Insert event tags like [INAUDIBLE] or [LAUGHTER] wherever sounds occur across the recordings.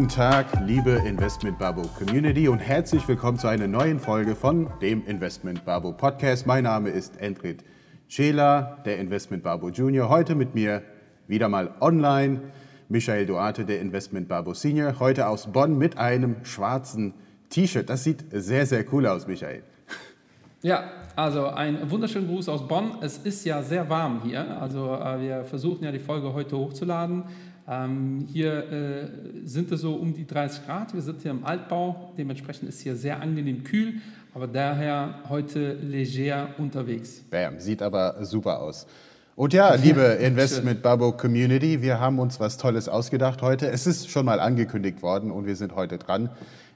Guten Tag, liebe Investment Babo Community und herzlich willkommen zu einer neuen Folge von dem Investment Babo Podcast. Mein Name ist Endrit Scheler, der Investment Babo Junior. Heute mit mir wieder mal online Michael Duarte, der Investment Babo Senior. Heute aus Bonn mit einem schwarzen T-Shirt. Das sieht sehr, sehr cool aus, Michael. Ja, also ein wunderschönen Gruß aus Bonn. Es ist ja sehr warm hier. Also äh, wir versuchen ja die Folge heute hochzuladen. Ähm, hier äh, sind es so um die 30 Grad. Wir sind hier im Altbau. Dementsprechend ist hier sehr angenehm kühl, aber daher heute leger unterwegs. Bam, sieht aber super aus. Und ja, liebe [LAUGHS] Investment Babo Community, wir haben uns was Tolles ausgedacht heute. Es ist schon mal angekündigt worden und wir sind heute dran,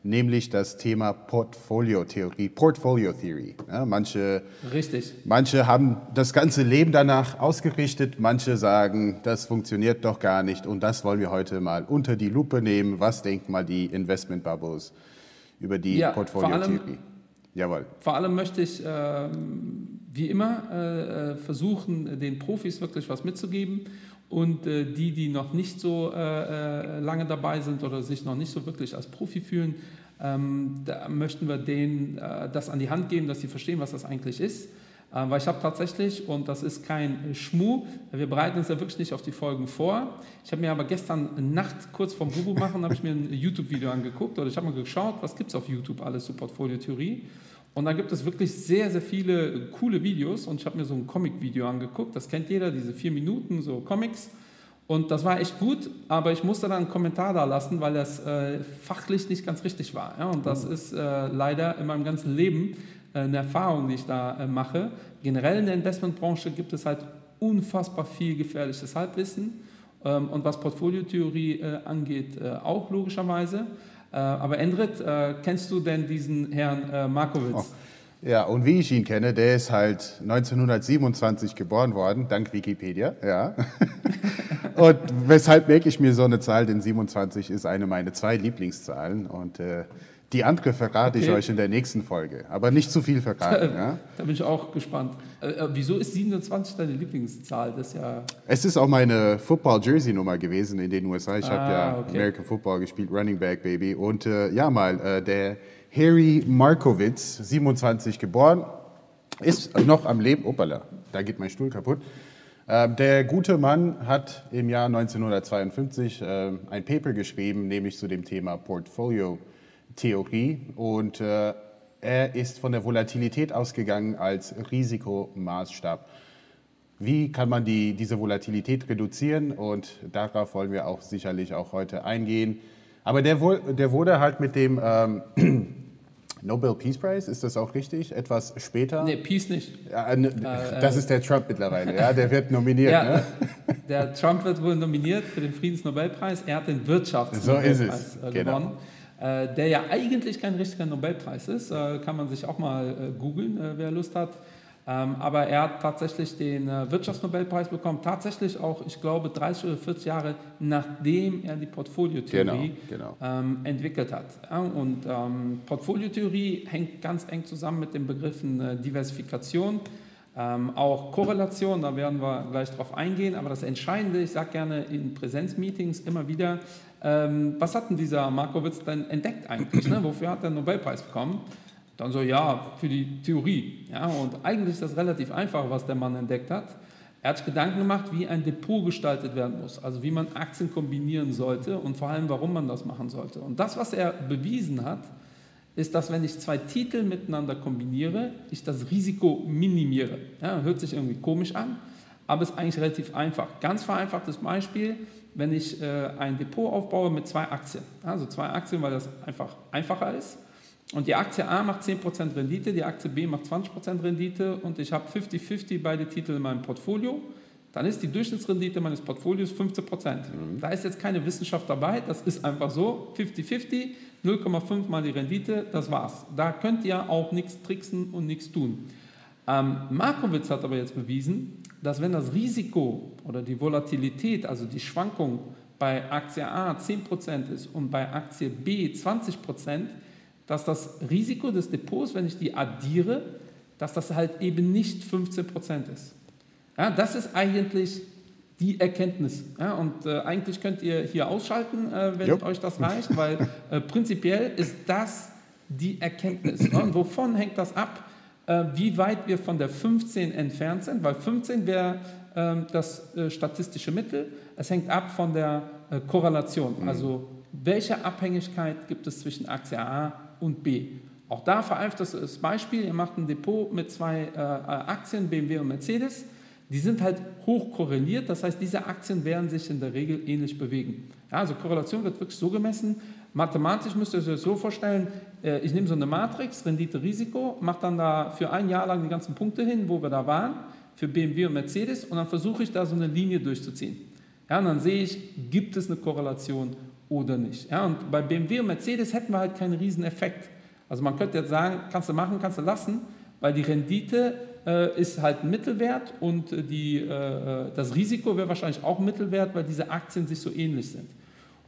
nämlich das Thema Portfolio-Theorie, Portfolio Theory. Ja, manche, Richtig. manche haben das ganze Leben danach ausgerichtet, manche sagen, das funktioniert doch gar nicht und das wollen wir heute mal unter die Lupe nehmen. Was denken mal die Investment Bubbles über die Ja, Portfolio-Theorie? Jawohl. Vor allem möchte ich ähm, wie immer äh, äh, versuchen, den Profis wirklich was mitzugeben und äh, die, die noch nicht so äh, äh, lange dabei sind oder sich noch nicht so wirklich als Profi fühlen, ähm, da möchten wir denen äh, das an die Hand geben, dass sie verstehen, was das eigentlich ist. Äh, Weil ich habe tatsächlich, und das ist kein Schmuh, wir bereiten uns ja wirklich nicht auf die Folgen vor. Ich habe mir aber gestern Nacht, kurz vorm Bubu machen, habe ich mir ein YouTube-Video angeguckt oder ich habe mal geschaut, was gibt es auf YouTube alles zur Portfolio-Theorie. Und da gibt es wirklich sehr, sehr viele coole Videos und ich habe mir so ein Comic-Video angeguckt, das kennt jeder, diese vier Minuten, so Comics. Und das war echt gut, aber ich musste dann einen Kommentar da lassen, weil das äh, fachlich nicht ganz richtig war. Ja? Und das ist äh, leider in meinem ganzen Leben äh, eine Erfahrung, die ich da äh, mache. Generell in der Investmentbranche gibt es halt unfassbar viel gefährliches Halbwissen. Ähm, und was Portfoliotheorie äh, angeht, äh, auch logischerweise. Äh, aber Endrit, äh, kennst du denn diesen Herrn äh, Markowitz? Oh. Ja, und wie ich ihn kenne, der ist halt 1927 geboren worden, dank Wikipedia, ja. [LAUGHS] und weshalb merke ich mir so eine Zahl, denn 27 ist eine meiner zwei Lieblingszahlen und äh, die andere verrate ich Okay. euch in der nächsten Folge, aber nicht zu viel verraten, [LAUGHS] ja. Da bin ich auch gespannt. Äh, äh, wieso ist 27 deine Lieblingszahl? Das ist ja. Es ist auch meine Football-Jersey-Nummer gewesen in den USA. Ich habe Ah, ja okay. American Football gespielt, Running Back, Baby. Und äh, ja, mal, äh, der Harry Markowitz, 27 geboren, ist noch am Leben. Opala, da geht mein Stuhl kaputt. Ähm, der gute Mann hat im Jahr 1952 äh, ein Paper geschrieben, nämlich zu dem Thema Portfolio-Theorie. Und äh, er ist von der Volatilität ausgegangen als Risikomaßstab. Wie kann man die, diese Volatilität reduzieren? Und darauf wollen wir auch sicherlich auch heute eingehen. Aber der, der wurde halt mit dem ähm, [CLEARS THROAT] Nobel Peace Prize, ist das auch richtig? Etwas später? Nee, Peace nicht. Ja, äh, das ist der Trump mittlerweile, ja, der wird nominiert. Ja, ne? [LAUGHS] der Trump wird wohl nominiert für den Friedensnobelpreis. Er hat den So ist Wirtschaftsnobelpreis es, äh, genau. Äh, der ja eigentlich kein richtiger Nobelpreis ist. Äh, kann man sich auch mal äh, googeln, wer Lust hat. Ähm, aber er hat tatsächlich den Wirtschaftsnobelpreis bekommen. Tatsächlich auch, ich glaube, 30 oder 40 Jahre nachdem er die Portfoliotheorie Genau, genau. ähm, entwickelt hat. Und ähm, Portfoliotheorie hängt ganz eng zusammen mit den Begriffen Diversifikation, ähm, auch Korrelation, da werden wir gleich drauf eingehen. Aber das Entscheidende, ich sage gerne in Präsenzmeetings immer wieder, ähm, was hat denn dieser Markowitz denn entdeckt eigentlich? Ne? Wofür hat er den Nobelpreis bekommen? Dann so, ja, für die Theorie. Ja, und eigentlich ist das relativ einfach, was der Mann entdeckt hat. Er hat sich Gedanken gemacht, wie ein Depot gestaltet werden muss, also wie man Aktien kombinieren sollte und vor allem, warum man das machen sollte. Und das, was er bewiesen hat, ist, dass wenn ich zwei Titel miteinander kombiniere, ich das Risiko minimiere. Ja, hört sich irgendwie komisch an, aber ist eigentlich relativ einfach. Ganz vereinfachtes Beispiel, wenn ich äh, ein Depot aufbaue mit zwei Aktien. Also zwei Aktien, weil das einfach einfacher ist. Und die Aktie A macht 10% Rendite, die Aktie B macht 20% Rendite und ich habe 50-50 beide Titel in meinem Portfolio. Dann ist die Durchschnittsrendite meines Portfolios 15%. Da ist jetzt keine Wissenschaft dabei, das ist einfach so. 50-50, 0,5 mal die Rendite, das war's. Da könnt ihr auch nichts tricksen und nichts tun. Ähm, Markowitz hat aber jetzt bewiesen, dass wenn das Risiko oder die Volatilität, also die Schwankung bei Aktie A 10% ist und bei Aktie B 20%, dass das Risiko des Depots, wenn ich die addiere, dass das halt eben nicht 15% ist. Ja, das ist eigentlich die Erkenntnis. Ja, und äh, eigentlich könnt ihr hier ausschalten, äh, wenn Jupp. euch das reicht, weil äh, prinzipiell ist das die Erkenntnis. Ne? Und wovon hängt das ab? Äh, wie weit wir von der 15 entfernt sind, weil 15 wäre ähm, das äh, statistische Mittel. Es hängt ab von der äh, Korrelation. Also welche Abhängigkeit gibt es zwischen Aktie A und B? Auch da vereinfacht das Beispiel, ihr macht ein Depot mit zwei Aktien, BMW und Mercedes. Die sind halt hoch korreliert, das heißt, diese Aktien werden sich in der Regel ähnlich bewegen. Ja, also Korrelation wird wirklich so gemessen. Mathematisch müsst ihr euch das so vorstellen, äh, ich nehme so eine Matrix, Rendite, Risiko, mache dann da für ein Jahr lang die ganzen Punkte hin, wo wir da waren, für BMW und Mercedes, und dann versuche ich da so eine Linie durchzuziehen. Ja, und dann sehe ich, gibt es eine Korrelation oder nicht. Ja, und bei BMW und Mercedes hätten wir halt keinen riesen Effekt. Also man könnte jetzt sagen, kannst du machen, kannst du lassen, weil die Rendite äh, ist halt ein Mittelwert und äh, die, äh, das Risiko wäre wahrscheinlich auch ein Mittelwert, weil diese Aktien sich so ähnlich sind.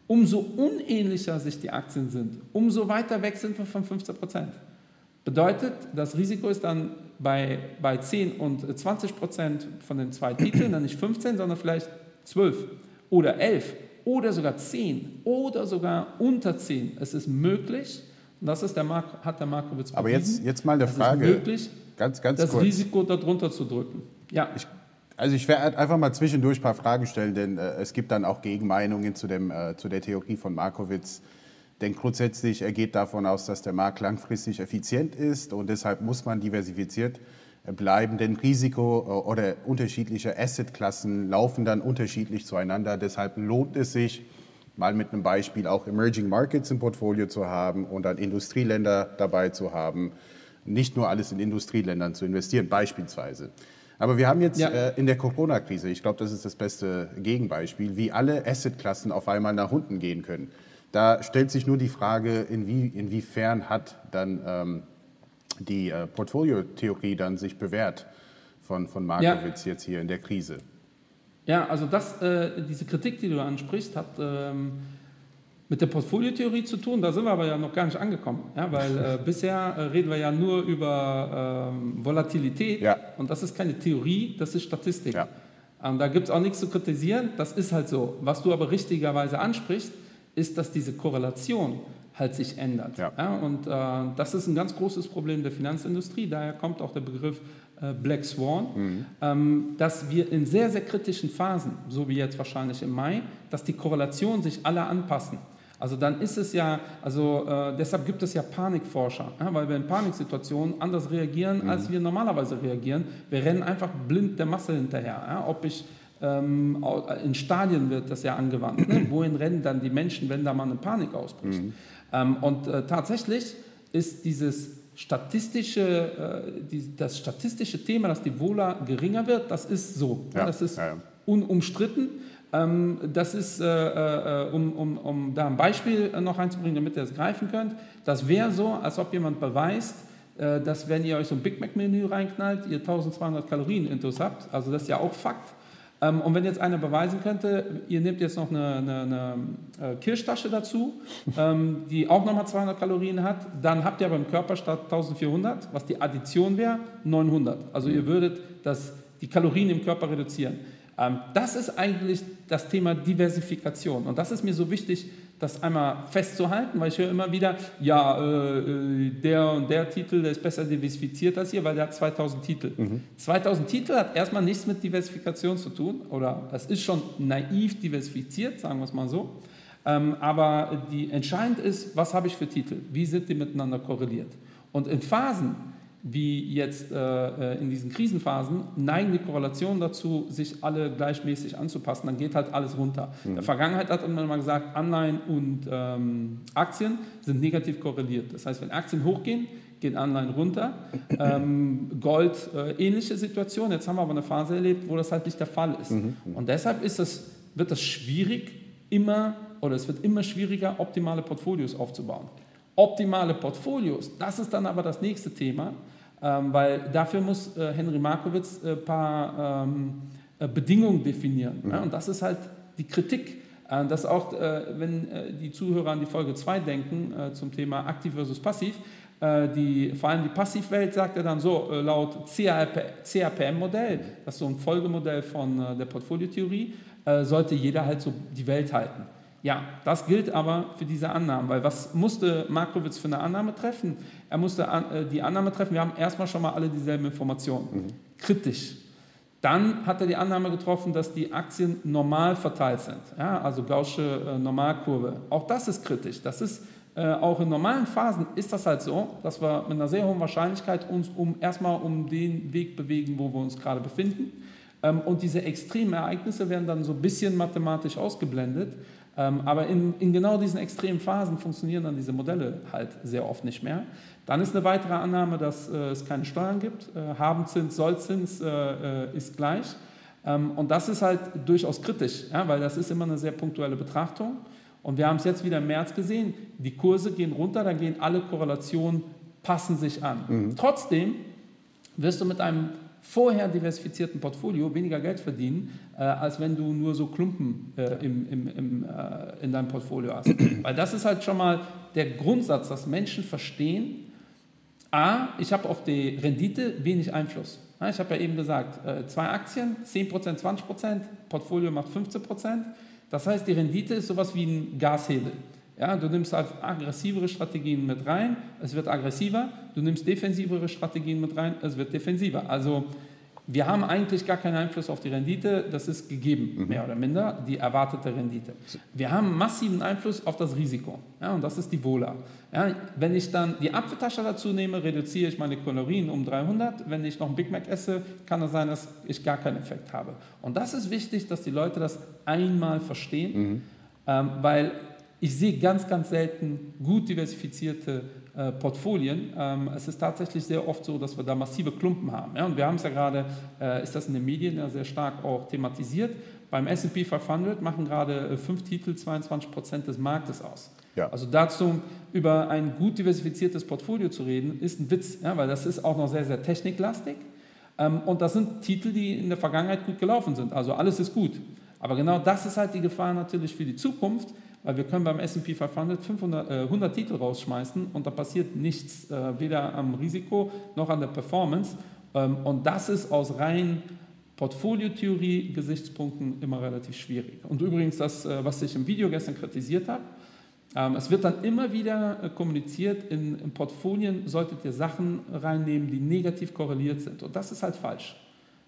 Umso unähnlicher sich die Aktien sind, umso weiter weg sind wir von 15 Prozent. Bedeutet, das Risiko ist dann bei, bei 10 und 20 Prozent von den zwei Titeln, dann nicht 15, sondern vielleicht 12 oder 11 oder sogar 10 oder sogar unter 10. Es ist möglich, und das ist der Mark, hat der Markowitz Aber bewiesen, jetzt, jetzt mal eine es ist Frage. möglich, ganz, ganz das kurz. Risiko darunter zu drücken. Ja, Ich, also ich werde einfach mal zwischendurch ein paar Fragen stellen, denn äh, es gibt dann auch Gegenmeinungen zu, dem, äh, zu der Theorie von Markowitz. Denn grundsätzlich er geht davon aus, dass der Markt langfristig effizient ist und deshalb muss man diversifiziert äh, bleiben, denn Risiko äh, oder unterschiedliche Assetklassen laufen dann unterschiedlich zueinander. Deshalb lohnt es sich, mal mit einem Beispiel auch Emerging Markets im Portfolio zu haben und dann Industrieländer dabei zu haben, nicht nur alles in Industrieländern zu investieren, beispielsweise. Aber wir haben jetzt Ja. äh, in der Corona-Krise, ich glaube, das ist das beste Gegenbeispiel, wie alle Assetklassen auf einmal nach unten gehen können. Da stellt sich nur die Frage, inwie, inwiefern hat dann ähm, die äh, Portfoliotheorie dann sich bewährt von, von Markowitz jetzt hier in der Krise. Ja, also das, äh, diese Kritik, die du ansprichst, hat ähm, mit der Portfoliotheorie zu tun. Da sind wir aber ja noch gar nicht angekommen, ja, weil äh, [LAUGHS] bisher äh, reden wir ja nur über ähm, Volatilität Ja. und das ist keine Theorie, das ist Statistik. Ja. Ähm, da gibt es auch nichts zu kritisieren, das ist halt so. Was du aber richtigerweise ansprichst, ist, dass diese Korrelation halt sich ändert. Und äh, das ist ein ganz großes Problem der Finanzindustrie, daher kommt auch der Begriff äh, Black Swan, ähm, dass wir in sehr, sehr kritischen Phasen, so wie jetzt wahrscheinlich im Mai, dass die Korrelationen sich alle anpassen. Also dann ist es ja, also äh, deshalb gibt es ja Panikforscher, ja, weil wir in Paniksituationen anders reagieren, als wir normalerweise reagieren. Wir rennen einfach blind der Masse hinterher. Ja, ob ich ähm, in Stadien wird das ja angewandt. Ne? [CLEARS THROAT] Wohin rennen dann die Menschen, wenn da mal eine Panik ausbricht? Ähm, und äh, tatsächlich ist dieses statistische, äh, die, das statistische Thema, dass die Vola geringer wird, das ist so. Ja, Das ist unumstritten. Ähm, das ist, äh, äh, um, um, um da ein Beispiel äh, noch einzubringen, damit ihr es greifen könnt, das wäre so, als ob jemand beweist, dass wenn ihr euch so ein Big Mac-Menü reinknallt, ihr 1200 Kalorien intus habt. Also das ist ja auch Fakt. Ähm, und wenn jetzt einer beweisen könnte, ihr nehmt jetzt noch eine, eine, eine Kirschtasche dazu, ähm, die auch nochmal 200 Kalorien hat, dann habt ihr aber im Körper statt 1400, was die Addition wäre, 900. Also ihr würdet das, die Kalorien im Körper reduzieren. Ähm, das ist eigentlich das Thema Diversifikation. Und das ist mir so wichtig, das einmal festzuhalten, weil ich höre immer wieder, ja, äh, äh, der und der Titel, der ist besser diversifiziert als hier, weil der hat 2000 Titel. 2000 Titel hat erstmal nichts mit Diversifikation zu tun, oder es ist schon naiv diversifiziert, sagen wir es mal so. Ähm, aber die, entscheidend ist, was habe ich für Titel? Wie sind die miteinander korreliert? Und in Phasen, wie jetzt äh, äh, in diesen Krisenphasen, neigen die Korrelationen dazu, sich alle gleichmäßig anzupassen. Dann geht halt alles runter. In der Vergangenheit hat man mal gesagt, Anleihen und ähm, Aktien sind negativ korreliert. Das heißt, wenn Aktien hochgehen, gehen Anleihen runter. [CLEARS THROAT] Ähm, Gold, äh, ähnliche Situation. Jetzt haben wir aber eine Phase erlebt, wo das halt nicht der Fall ist. Und deshalb ist es, wird es schwierig, immer oder es wird immer schwieriger, optimale Portfolios aufzubauen. Optimale Portfolios, das ist dann aber das nächste Thema, ähm, weil dafür muss äh, Henry Markowitz ein paar ähm, äh, Bedingungen definieren. Ja? Und das ist halt die Kritik. Äh, dass auch, äh, wenn äh, die Zuhörer an die Folge 2 denken äh, zum Thema aktiv versus passiv, Äh, die, vor allem die Passivwelt sagt er dann so, äh, laut CAPM-Modell, das ist so ein Folgemodell von äh, der Portfoliotheorie, sollte jeder halt so die Welt halten. Ja, das gilt aber für diese Annahmen, weil was musste Markowitz für eine Annahme treffen? Er musste die Annahme treffen, wir haben erstmal schon mal alle dieselben Informationen. Mhm. Kritisch. Dann hat er die Annahme getroffen, dass die Aktien normal verteilt sind, ja, also Gaußsche Normalkurve. Auch das ist kritisch. Das ist äh, auch in normalen Phasen ist das halt so, dass wir mit einer sehr hohen Wahrscheinlichkeit uns um, erstmal um den Weg bewegen, wo wir uns gerade befinden. Ähm, und diese extremen Ereignisse werden dann so ein bisschen mathematisch ausgeblendet. Ähm, aber in, in, genau diesen extremen Phasen funktionieren dann diese Modelle halt sehr oft nicht mehr. Dann ist eine weitere Annahme, dass äh, es keine Steuern gibt. Äh, Habenzins, Sollzins äh, äh, ist gleich. Ähm, und das ist halt durchaus kritisch, ja, weil das ist immer eine sehr punktuelle Betrachtung. Und wir haben es jetzt wieder im März gesehen, die Kurse gehen runter, da gehen alle Korrelationen, passen sich an. Mhm. Trotzdem wirst du mit einem vorher diversifizierten Portfolio weniger Geld verdienen, äh, als wenn du nur so Klumpen äh, im, im, im, äh, in deinem Portfolio hast. [CLEARS THROAT] Weil das ist halt schon mal der Grundsatz, dass Menschen verstehen, a, ich habe auf die Rendite wenig Einfluss. Ja, ich habe ja eben gesagt, äh, zwei Aktien, 10%, 20%, Portfolio macht 15%. Das heißt, die Rendite ist sowas wie ein Gashebel. Ja, du nimmst halt aggressivere Strategien mit rein, es wird aggressiver. Du nimmst defensivere Strategien mit rein, es wird defensiver. Also wir haben eigentlich gar keinen Einfluss auf die Rendite, das ist gegeben, mhm. mehr oder minder, die erwartete Rendite. Wir haben massiven Einfluss auf das Risiko, ja, und das ist die Vola. Ja, wenn ich dann die Apfeltasche dazu nehme, reduziere ich meine Kalorien um 300. Wenn ich noch ein Big Mac esse, kann es sein, dass ich gar keinen Effekt habe. Und das ist wichtig, dass die Leute das einmal verstehen, mhm. ähm, weil ich sehe ganz, ganz selten gut diversifizierte äh, Portfolien. Ähm, es ist tatsächlich sehr oft so, dass wir da massive Klumpen haben. Ja? Und wir haben es ja gerade, äh, ist das in den Medien ja sehr stark auch thematisiert. Beim S&P 500 machen gerade äh, fünf Titel 22 Prozent des Marktes aus. Ja. Also dazu über ein gut diversifiziertes Portfolio zu reden, ist ein Witz, ja? weil das ist auch noch sehr, sehr techniklastig. Ähm, und das sind Titel, die in der Vergangenheit gut gelaufen sind. Also alles ist gut. Aber genau das ist halt die Gefahr natürlich für die Zukunft, weil wir können beim S&P 500 500, äh, 100 Titel rausschmeißen und da passiert nichts, äh, weder am Risiko noch an der Performance. Ähm, und das ist aus rein Portfoliotheorie-Gesichtspunkten immer relativ schwierig. Und übrigens das, äh, was ich im Video gestern kritisiert habe, ähm, es wird dann immer wieder äh, kommuniziert, in, in Portfolien solltet ihr Sachen reinnehmen, die negativ korreliert sind. Und das ist halt falsch.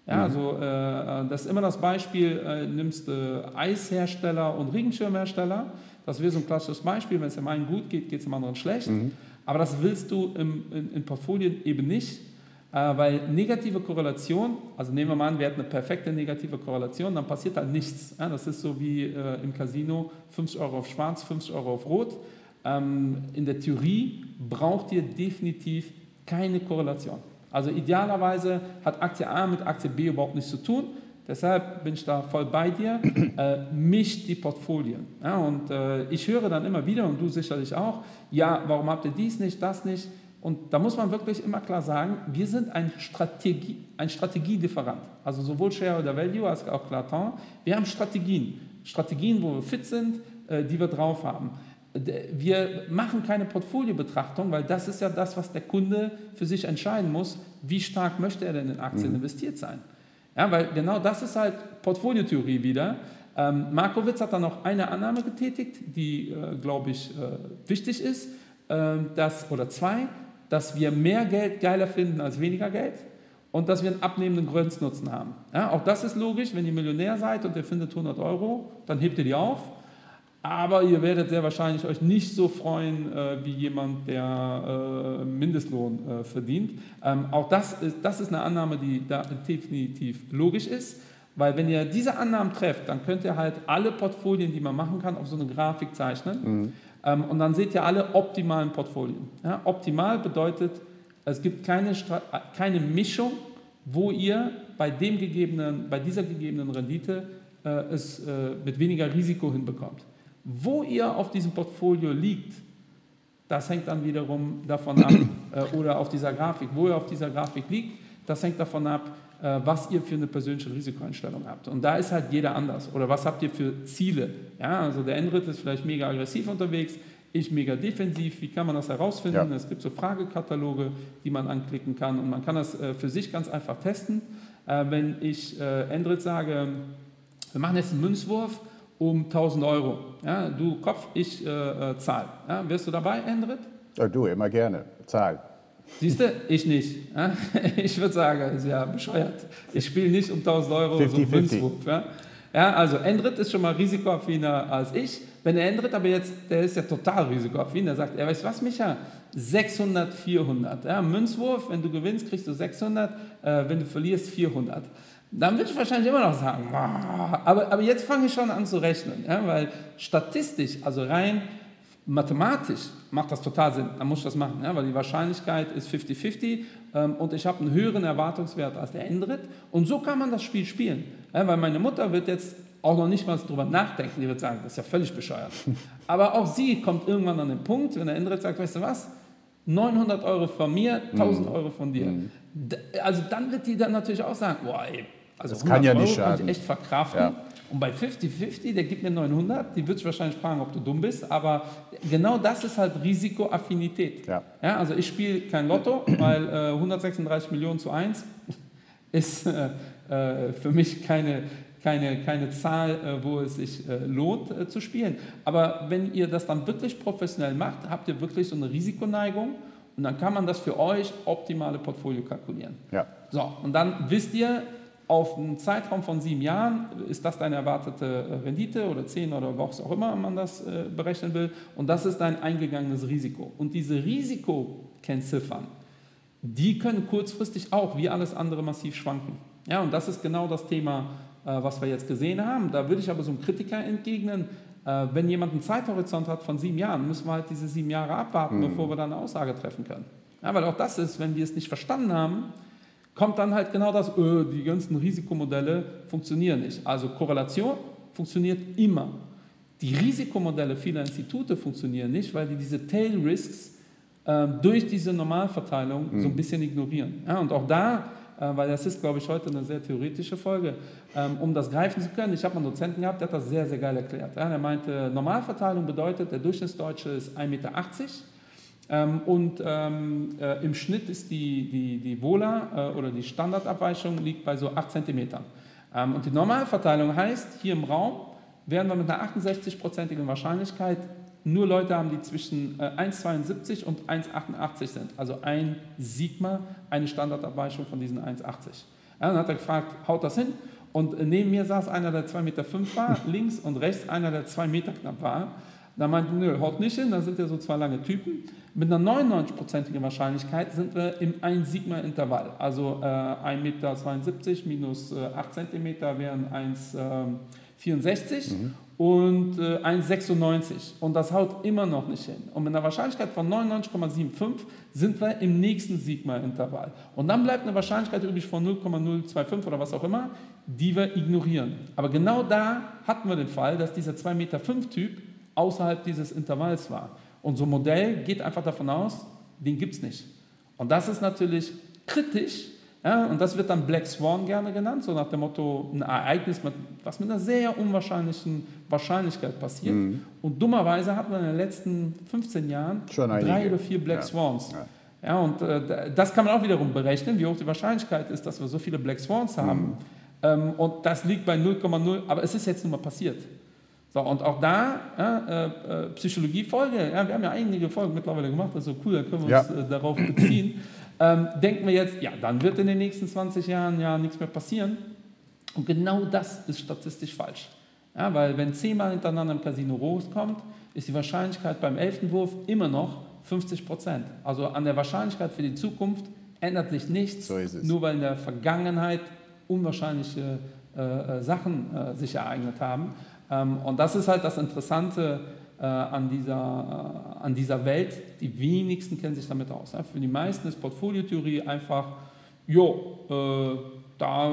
Ja, mhm. also äh, das ist immer das Beispiel, äh, nimmst äh, Eishersteller und Regenschirmhersteller, das wäre so ein klassisches Beispiel, wenn es dem einen gut geht, geht es dem anderen schlecht. Mhm. Aber das willst du im, in, in Portfolien eben nicht, äh, weil negative Korrelation, also nehmen wir mal an, wir hätten eine perfekte negative Korrelation, dann passiert halt nichts. Ja, das ist so wie äh, im Casino 50 Euro auf schwarz, 50 Euro auf rot. Ähm, in der Theorie braucht ihr definitiv keine Korrelation. Also idealerweise hat Aktie A mit Aktie B überhaupt nichts zu tun. Deshalb bin ich da voll bei dir. [CLEARS THROAT] Äh, mischt die Portfolien. Ja, und äh, ich höre dann immer wieder, und du sicherlich auch, ja, warum habt ihr dies nicht, das nicht? Und da muss man wirklich immer klar sagen, wir sind ein, Strategie, ein Strategielieferant. Also sowohl Shareholder Value als auch Claton. Wir haben Strategien. Strategien, wo wir fit sind, äh, die wir drauf haben. Wir machen keine Portfoliobetrachtung, weil das ist ja das, was der Kunde für sich entscheiden muss. Wie stark möchte er denn in Aktien mhm. investiert sein? Ja, weil genau das ist halt Portfoliotheorie wieder. Ähm, Markowitz hat dann noch eine Annahme getätigt, die, äh, glaube ich, äh, wichtig ist, äh, dass, oder zwei, dass wir mehr Geld geiler finden als weniger Geld und dass wir einen abnehmenden Grenznutzen haben. Ja, auch das ist logisch, wenn ihr Millionär seid und ihr findet 100 Euro, dann hebt ihr die auf aber ihr werdet sehr wahrscheinlich euch nicht so freuen äh, wie jemand, der äh, Mindestlohn äh, verdient. Ähm, auch das ist, das ist eine Annahme, die da definitiv logisch ist, weil wenn ihr diese Annahmen trefft, dann könnt ihr halt alle Portfolien, die man machen kann, auf so eine Grafik zeichnen. Mhm. Ähm, und dann seht ihr alle optimalen Portfolien. Ja, optimal bedeutet, es gibt keine, keine Mischung, wo ihr bei, dem gegebenen, bei dieser gegebenen Rendite äh, es äh, mit weniger Risiko hinbekommt. Wo ihr auf diesem Portfolio liegt, das hängt dann wiederum davon ab, [COUGHS] äh, oder auf dieser Grafik, wo ihr auf dieser Grafik liegt, das hängt davon ab, äh, was ihr für eine persönliche Risikoeinstellung habt. Und da ist halt jeder anders. Oder was habt ihr für Ziele? Ja, also der Enrit ist vielleicht mega aggressiv unterwegs, ich mega defensiv, wie kann man das herausfinden? Ja. Es gibt so Fragekataloge, die man anklicken kann und man kann das äh, für sich ganz einfach testen. Äh, wenn ich äh, Endrit sage, wir machen jetzt einen Münzwurf um 1000 Euro. Ja, du Kopf, ich äh, äh, Zahl. Ja, wirst du dabei, Endrit? Ja, du, immer gerne. Zahl. Siehst du, ich nicht. Ja? [LAUGHS] Ich würde sagen, ist ja bescheuert. Ich spiele nicht um 1000 Euro so 50-50. einen Münzwurf. Ja? ja, also Endrit ist schon mal risikoaffiner als ich. Wenn der Endrit aber jetzt, der ist ja total risikoaffin, der sagt, weißt du was, Micha, 600, 400. Ja, Münzwurf, wenn du gewinnst, kriegst du 600, äh, wenn du verlierst, 400. Dann würde ich wahrscheinlich immer noch sagen, aber, aber jetzt fange ich schon an zu rechnen, ja, weil statistisch, also rein mathematisch macht das total Sinn, dann muss ich das machen, ja, weil die Wahrscheinlichkeit ist 50-50 ähm, und ich habe einen höheren Erwartungswert als der Endrit. Und so kann man das Spiel spielen, ja, weil meine Mutter wird jetzt auch noch nicht mal drüber nachdenken, die wird sagen, das ist ja völlig bescheuert. Aber auch sie kommt irgendwann an den Punkt, wenn der Endrit sagt, weißt du was, 900 Euro von mir, 1000 Euro von dir. D- Also dann wird die dann natürlich auch sagen, boah, ey, also Das kann ja nicht Euro kann schaden. ich echt verkraften. Ja. Und bei 50-50, der gibt mir 900, die wird sich wahrscheinlich fragen, ob du dumm bist, aber genau das ist halt Risikoaffinität. Ja. Ja, also ich spiele kein Lotto, weil äh, 136 Millionen zu 1 [LAUGHS] ist äh, äh, für mich keine, keine, keine Zahl, äh, wo es sich äh, lohnt zu spielen. Aber wenn ihr das dann wirklich professionell macht, habt ihr wirklich so eine Risikoneigung und dann kann man das für euch optimale Portfolio kalkulieren. Ja. So, und dann wisst ihr, auf einen Zeitraum von sieben Jahren ist das deine erwartete äh, Rendite oder zehn oder was auch immer man das äh, berechnen will. Und das ist dein eingegangenes Risiko. Und diese Risikokennziffern, die können kurzfristig auch wie alles andere massiv schwanken. Ja, und das ist genau das Thema, äh, was wir jetzt gesehen haben. Da würde ich aber so einem Kritiker entgegnen, äh, wenn jemand einen Zeithorizont hat von sieben Jahren, müssen wir halt diese sieben Jahre abwarten, bevor wir dann eine Aussage treffen können. Ja, weil auch das ist, wenn wir es nicht verstanden haben, kommt dann halt genau das, öh, die ganzen Risikomodelle funktionieren nicht. Also Korrelation funktioniert immer. Die Risikomodelle vieler Institute funktionieren nicht, weil die diese Tail Risks ähm, durch diese Normalverteilung so ein bisschen ignorieren. Ja, und auch da, äh, weil das ist, glaube ich, heute eine sehr theoretische Folge, ähm, um das greifen zu können, ich habe einen Dozenten gehabt, der hat das sehr, sehr geil erklärt. Ja, der meinte, Normalverteilung bedeutet, der Durchschnittsdeutsche ist 1,80 Meter und ähm, äh, im Schnitt ist die, die, die Vola äh, oder die Standardabweichung liegt bei so 8 cm. Ähm, und die Normalverteilung heißt, hier im Raum werden wir mit einer 68-prozentigen Wahrscheinlichkeit nur Leute haben, die zwischen äh, 1,72 und 1,88 sind. Also ein Sigma, eine Standardabweichung von diesen 1,80. Ja, dann hat er gefragt, haut das hin? Und äh, neben mir saß einer, der 2,5 Meter war, [LAUGHS] links und rechts einer, der 2 Meter knapp war. Da meinte, nö, haut nicht hin, da sind ja so zwei lange Typen. Mit einer 99-prozentigen Wahrscheinlichkeit sind wir im 1-Sigma-Intervall. Also äh, 1,72 Meter minus äh, 8 Zentimeter wären 1,64 und äh, 1,96. Und das haut immer noch nicht hin. Und mit einer Wahrscheinlichkeit von 99,75 sind wir im nächsten Sigma-Intervall. Und dann bleibt eine Wahrscheinlichkeit übrig von 0,025 oder was auch immer, die wir ignorieren. Aber genau da hatten wir den Fall, dass dieser 2,5 Meter Typ außerhalb dieses Intervalls war. Ein Modell geht einfach davon aus, den gibt es nicht. Und das ist natürlich kritisch. Ja, und das wird dann Black Swan gerne genannt, so nach dem Motto, ein Ereignis, was mit einer sehr unwahrscheinlichen Wahrscheinlichkeit passiert. Und dummerweise hatten wir in den letzten 15 Jahren drei oder vier Black Ja. Swans. Ja. Ja, und äh, das kann man auch wiederum berechnen, wie hoch die Wahrscheinlichkeit ist, dass wir so viele Black Swans haben. Ähm, und das liegt bei 0,0, aber es ist jetzt nun mal passiert. So, und auch da, ja, äh, äh, Psychologie-Folge, ja, wir haben ja einige Folgen mittlerweile gemacht, das ist so cool, da können wir Ja. uns äh, darauf beziehen. Ähm, denken wir jetzt, ja, dann wird in den nächsten 20 Jahren ja nichts mehr passieren. Und genau das ist statistisch falsch. Ja, weil wenn zehnmal hintereinander im Casino rauskommt, ist die Wahrscheinlichkeit beim elften Wurf immer noch 50 Prozent. Also an der Wahrscheinlichkeit für die Zukunft ändert sich nichts, So nur weil in der Vergangenheit unwahrscheinliche äh, äh, Sachen äh, sich ereignet haben. Ähm, und das ist halt das Interessante äh, an, dieser, äh, an dieser Welt. Die wenigsten kennen sich damit aus. Ja? Für die meisten ist Portfoliotheorie einfach, jo, äh, da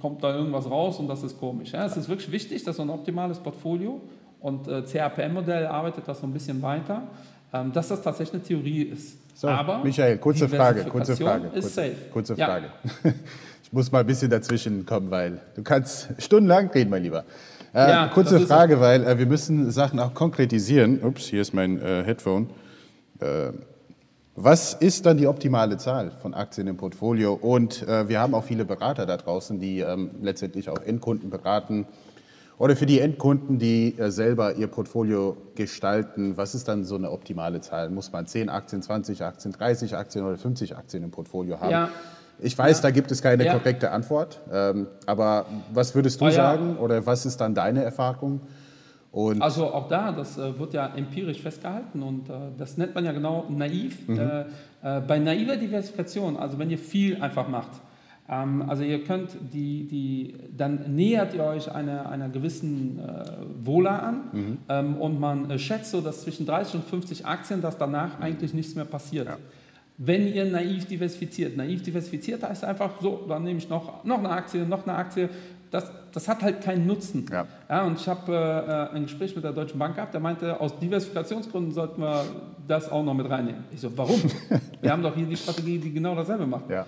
kommt da irgendwas raus und das ist komisch. Ja? Es ist wirklich wichtig, dass so ein optimales Portfolio und äh, CRPM-Modell arbeitet das so ein ein weiter, ähm, dass das tatsächlich eine Theorie ist. So, Aber Michael, kurze Frage, kurze Frage. Ist kurze, safe. kurze Ja. Frage. [LAUGHS] Ich muss mal ein bisschen dazwischen kommen, weil du kannst stundenlang reden, mein Lieber. Äh, Ja, kurze das Frage, weil äh, wir müssen Sachen auch konkretisieren. Ups, hier ist mein äh, Headphone. Äh, was ist dann die optimale Zahl von Aktien im Portfolio? Und äh, wir haben auch viele Berater da draußen, die ähm, letztendlich auch Endkunden beraten. Oder für die Endkunden, die äh, selber ihr Portfolio gestalten, was ist dann so eine optimale Zahl? Muss man 10 Aktien, 20 Aktien, 30 Aktien oder 50 Aktien im Portfolio haben? Ja. Ich weiß, da gibt es keine Ja. korrekte Antwort. Ähm, aber was würdest du ja. sagen oder was ist dann deine Erfahrung? Und Also auch da, das äh, wird ja empirisch festgehalten und äh, das nennt man ja genau naiv. Äh, äh, bei naiver Diversifikation, also wenn ihr viel einfach macht, ähm, also ihr könnt die, die, dann nähert ihr euch einer, einer gewissen äh, Vola an ähm, und man äh, schätzt so, dass zwischen 30 und 50 Aktien, dass danach eigentlich nichts mehr passiert. Ja. Wenn ihr naiv diversifiziert. Naiv diversifiziert heißt einfach so, dann nehme ich noch, noch eine Aktie, noch eine Aktie. Das, das hat halt keinen Nutzen. Ja. Ja, und ich habe äh, ein Gespräch mit der Deutschen Bank gehabt, der meinte, aus Diversifikationsgründen sollten wir das auch noch mit reinnehmen. Ich so, warum? [LAUGHS] wir haben doch hier die Strategie, die genau dasselbe macht. ja,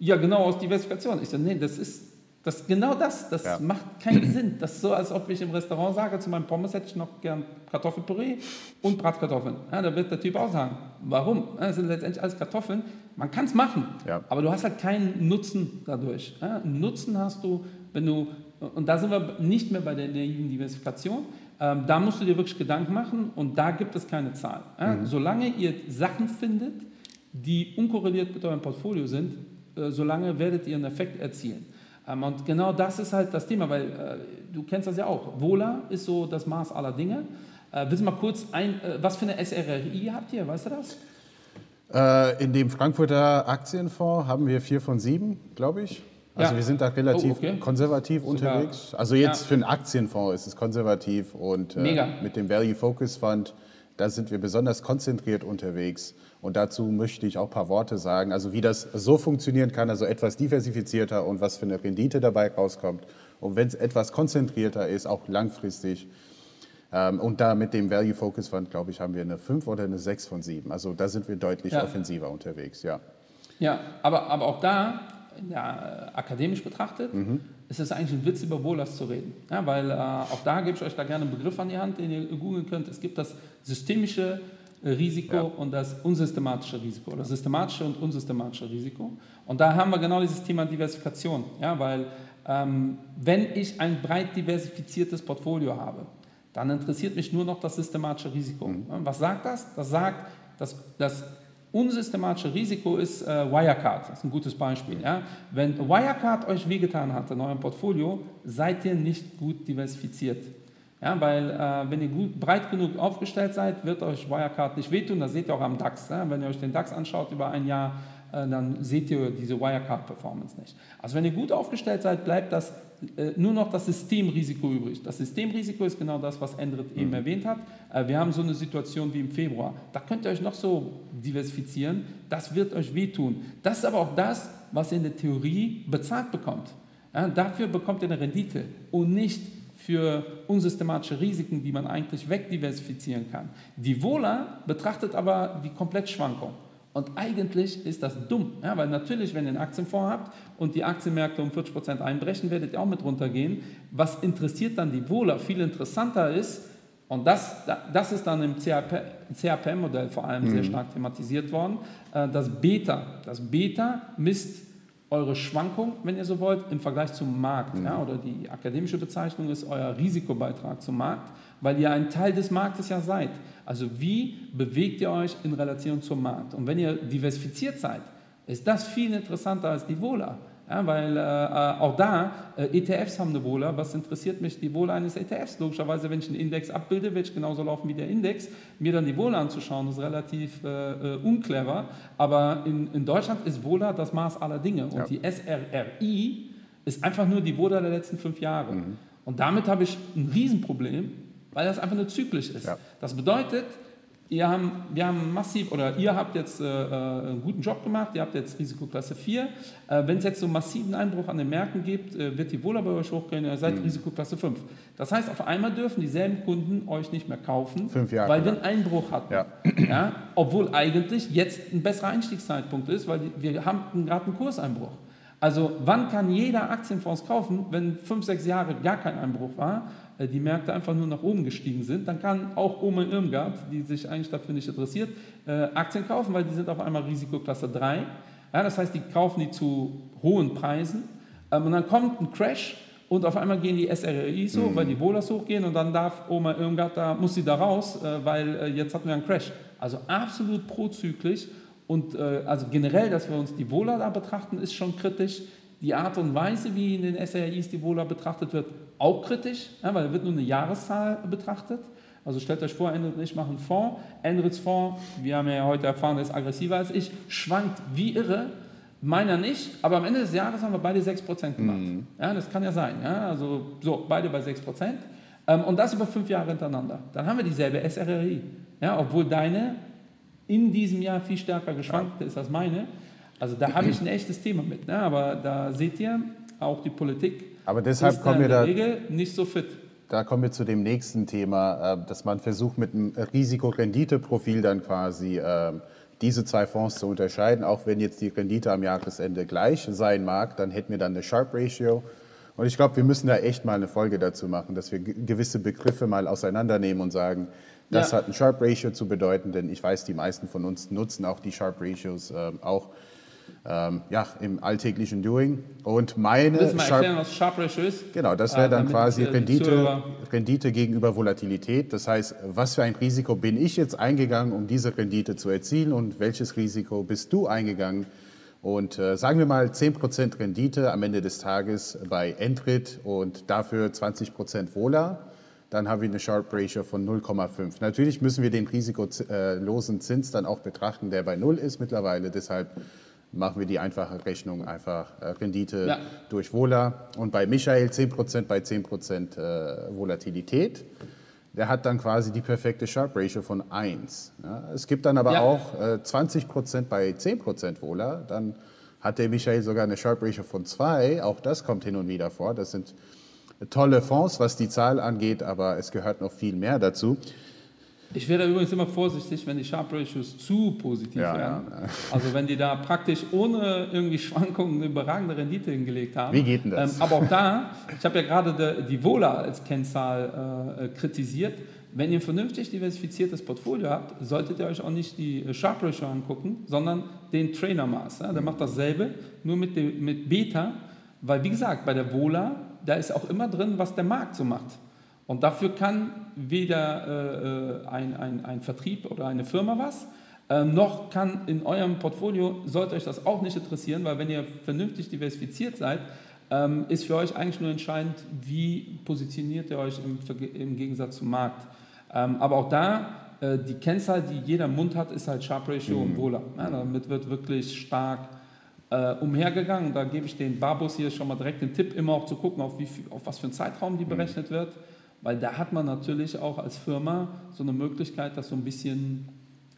Ja, genau aus Diversifikation. Ich so, nee, das ist das, genau das. Das Ja. macht keinen [CLEARS THROAT] Sinn. Das ist so, als ob ich im Restaurant sage, zu meinem Pommes hätte ich noch gern Kartoffelpüree und Bratkartoffeln. Ja, da wird der Typ auch sagen, warum? Das sind letztendlich alles Kartoffeln. Man kann es machen, Ja. aber du hast halt keinen Nutzen dadurch. Ja, Nutzen hast du, wenn du, und da sind wir nicht mehr bei der naiven Diversifikation, ähm, da musst du dir wirklich Gedanken machen und da gibt es keine Zahl. Ja, Solange ihr Sachen findet, die unkorreliert mit eurem Portfolio sind, äh, solange werdet ihr einen Effekt erzielen. Ähm, und genau das ist halt das Thema, weil äh, du kennst das ja auch. Vola ist so das Maß aller Dinge. Äh, willst du mal kurz ein, äh, was für eine SRRI habt ihr, weißt du das? In dem Frankfurter Aktienfonds haben wir vier von sieben, glaube ich. Also Ja. wir sind da relativ Oh, okay. konservativ Sogar- unterwegs. Also jetzt Ja. für einen Aktienfonds ist es konservativ und äh, mit dem Value Focus Fund, da sind wir besonders konzentriert unterwegs. Und dazu möchte ich auch ein paar Worte sagen, also wie das so funktionieren kann, also etwas diversifizierter und was für eine Rendite dabei rauskommt. Und wenn es etwas konzentrierter ist, auch langfristig. Ähm, und da mit dem Value Focus Fund, glaube ich, haben wir eine 5 oder eine 6 von 7. Also da sind wir deutlich Ja. offensiver unterwegs, ja. Ja, aber, aber auch da, ja, akademisch betrachtet, ist es eigentlich ein Witz, über Wohlers zu reden. Ja, weil äh, auch da gebe ich euch da gerne einen Begriff an die Hand, den ihr googeln könnt. Es gibt das systemische Risiko Ja. und das unsystematische Risiko oder systematische und unsystematische Risiko. Und da haben wir genau dieses Thema Diversifikation. Ja, weil ähm, wenn ich ein breit diversifiziertes Portfolio habe, dann interessiert mich nur noch das systematische Risiko. Ja, Was sagt das? Das sagt, dass das unsystematische Risiko ist äh, Wirecard. Das ist ein gutes Beispiel. Ja? Wenn Wirecard euch wehgetan hat in eurem Portfolio, seid ihr nicht gut diversifiziert. Ja, weil äh, wenn ihr gut, breit genug aufgestellt seid, wird euch Wirecard nicht wehtun. Das seht ihr auch am DAX. Ja? Wenn ihr euch den DAX anschaut über ein Jahr, äh, dann seht ihr diese Wirecard-Performance nicht. Also wenn ihr gut aufgestellt seid, bleibt das äh, nur noch das Systemrisiko übrig. Das Systemrisiko ist genau das, was Endrit eben erwähnt hat. Äh, wir haben so eine Situation wie im Februar. Da könnt ihr euch noch so diversifizieren. Das wird euch wehtun. Das ist aber auch das, was ihr in der Theorie bezahlt bekommt. Ja, dafür bekommt ihr eine Rendite und nicht für unsystematische Risiken, die man eigentlich wegdiversifizieren kann. Die Vola betrachtet aber die Komplettschwankung. Und eigentlich ist das dumm, ja, weil natürlich, wenn ihr einen Aktienfonds habt und die Aktienmärkte um 40% einbrechen, werdet ihr auch mit runtergehen. Was interessiert dann die Vola? Viel interessanter ist, und das, das ist dann im CAPM-Modell vor allem sehr stark thematisiert worden, äh, das Beta. Das Beta misst eure Schwankung, wenn ihr so wollt, im Vergleich zum Markt. Ja, oder die akademische Bezeichnung ist euer Risikobeitrag zum Markt, weil ihr ein Teil des Marktes ja seid. Also wie bewegt ihr euch in Relation zum Markt? Und wenn ihr diversifiziert seid, ist das viel interessanter als die Vola. Ja, weil äh, auch da, äh, ETFs haben eine Vola. Was interessiert mich die Vola eines ETFs? Logischerweise, wenn ich einen Index abbilde, wird ich genauso laufen wie der Index. Mir dann die Vola anzuschauen, ist relativ äh, äh, unclever. Aber in, in Deutschland ist Vola das Maß aller Dinge. Und Ja. die SRRI ist einfach nur die Vola der letzten fünf Jahre. Und damit habe ich ein Riesenproblem, weil das einfach nur zyklisch ist. Ja. Das bedeutet, ihr haben, wir haben massiv, oder ihr habt jetzt äh, äh, einen guten Job gemacht, ihr habt jetzt Risikoklasse 4. Äh, Wenn es jetzt so einen massiven Einbruch an den Märkten gibt, äh, wird die Wohler bei euch hochgehen, ihr seid Risikoklasse 5. Das heißt, auf einmal dürfen dieselben Kunden euch nicht mehr kaufen, Jahre weil wir einen Einbruch hatten. Ja. Ja? Obwohl eigentlich jetzt ein besserer Einstiegszeitpunkt ist, weil wir haben gerade einen Kurseinbruch. Also wann kann jeder Aktienfonds kaufen, wenn fünf, sechs Jahre gar kein Einbruch war, die Märkte einfach nur nach oben gestiegen sind, dann kann auch Oma Irmgard, die sich eigentlich dafür nicht interessiert, äh, Aktien kaufen, weil die sind auf einmal Risikoklasse 3. Ja, das heißt, die kaufen die zu hohen Preisen ähm, und dann kommt ein Crash und auf einmal gehen die SRIs hoch, mhm. weil die Wohlers hochgehen und dann darf Oma Irmgard, da muss sie da raus, äh, weil jetzt hatten wir einen Crash. Also absolut prozyklisch und äh, also generell, dass wir uns die Wohler da betrachten, ist schon kritisch. Die Art und Weise, wie in den SRIs die Wohler betrachtet wird, auch kritisch, ja, weil da wird nur eine Jahreszahl betrachtet. Also stellt euch vor, Endrit und ich machen Fonds. Endrits Fonds, wir haben ja heute erfahren, der ist aggressiver als ich, schwankt wie irre. Meiner nicht, aber am Ende des Jahres haben wir beide 6% gemacht. Mhm. Ja, das kann ja sein. Ja? Also so, beide bei 6%. Ähm, und das über fünf Jahre hintereinander. Dann haben wir dieselbe SRRI. Ja, obwohl deine in diesem Jahr viel stärker geschwankt ist als meine. Also da habe ich ein echtes Thema mit. Ne? Aber da seht ihr, auch die Politik aber deshalb ist kommen wir da, Regel nicht so fit. Da kommen wir zu dem nächsten Thema, äh, dass man versucht mit einem Risiko-Rendite-Profil dann quasi äh, diese zwei Fonds zu unterscheiden. Auch wenn jetzt die Rendite am Jahresende gleich sein mag, dann hätten wir dann eine Sharp Ratio. Und ich glaube, wir müssen da echt mal eine Folge dazu machen, dass wir gewisse Begriffe mal auseinandernehmen und sagen, das ja. hat ein Sharp Ratio zu bedeuten, denn ich weiß, die meisten von uns nutzen auch die Sharp Ratios äh, auch ähm, ja, im alltäglichen Doing. Und meine Willst du mal erklären, was Sharp Ratio ist? Genau, das wäre dann äh, quasi Rendite, Rendite gegenüber Volatilität. Das heißt, was für ein Risiko bin ich jetzt eingegangen, um diese Rendite zu erzielen und welches Risiko bist du eingegangen? Und äh, sagen wir mal 10% Rendite am Ende des Tages bei Endrit und dafür 20% Vola dann haben wir eine Sharp Ratio von 0,5. Natürlich müssen wir den risikolosen Zins dann auch betrachten, der bei 0 ist mittlerweile. Deshalb machen wir die einfache Rechnung einfach äh, Rendite ja. durch Vola. Und bei Michael 10% bei 10% äh, Volatilität. Der hat dann quasi die perfekte Sharp Ratio von 1. Ja, es gibt dann aber ja. auch äh, 20% bei 10% Vola. Dann hat der Michael sogar eine Sharp Ratio von 2. Auch das kommt hin und wieder vor. Das sind tolle Fonds, was die Zahl angeht, aber es gehört noch viel mehr dazu. Ich wäre übrigens immer vorsichtig, wenn die Sharp Ratios zu positiv ja, werden. Ja, ja. Also wenn die da praktisch ohne irgendwie Schwankungen eine überragende Rendite hingelegt haben. Wie geht denn das? Ähm, aber auch da, ich habe ja gerade die Vola als Kennzahl äh, kritisiert. Wenn ihr ein vernünftig diversifiziertes Portfolio habt, solltet ihr euch auch nicht die Sharp Ratio angucken, sondern den Trainermaß. Ja? Der macht dasselbe, nur mit, dem, mit Beta. Weil, wie gesagt, bei der Vola da ist auch immer drin, was der Markt so macht. Und dafür kann weder äh, äh, ein, ein, ein Vertrieb oder eine Firma was, äh, noch kann in eurem Portfolio, sollte euch das auch nicht interessieren, weil wenn ihr vernünftig diversifiziert seid, ähm, ist für euch eigentlich nur entscheidend, wie positioniert ihr euch im, im Gegensatz zum Markt. Ähm, aber auch da, äh, die Kennzahl, die jeder Mund hat, ist halt Sharp Ratio mhm. und Wohler. Ja, damit wird wirklich stark äh, umhergegangen. Da gebe ich den Babus hier schon mal direkt den Tipp, immer auch zu gucken, auf, wie viel, auf was für einen Zeitraum die mhm. berechnet wird. Weil da hat man natürlich auch als Firma so eine Möglichkeit, das so ein bisschen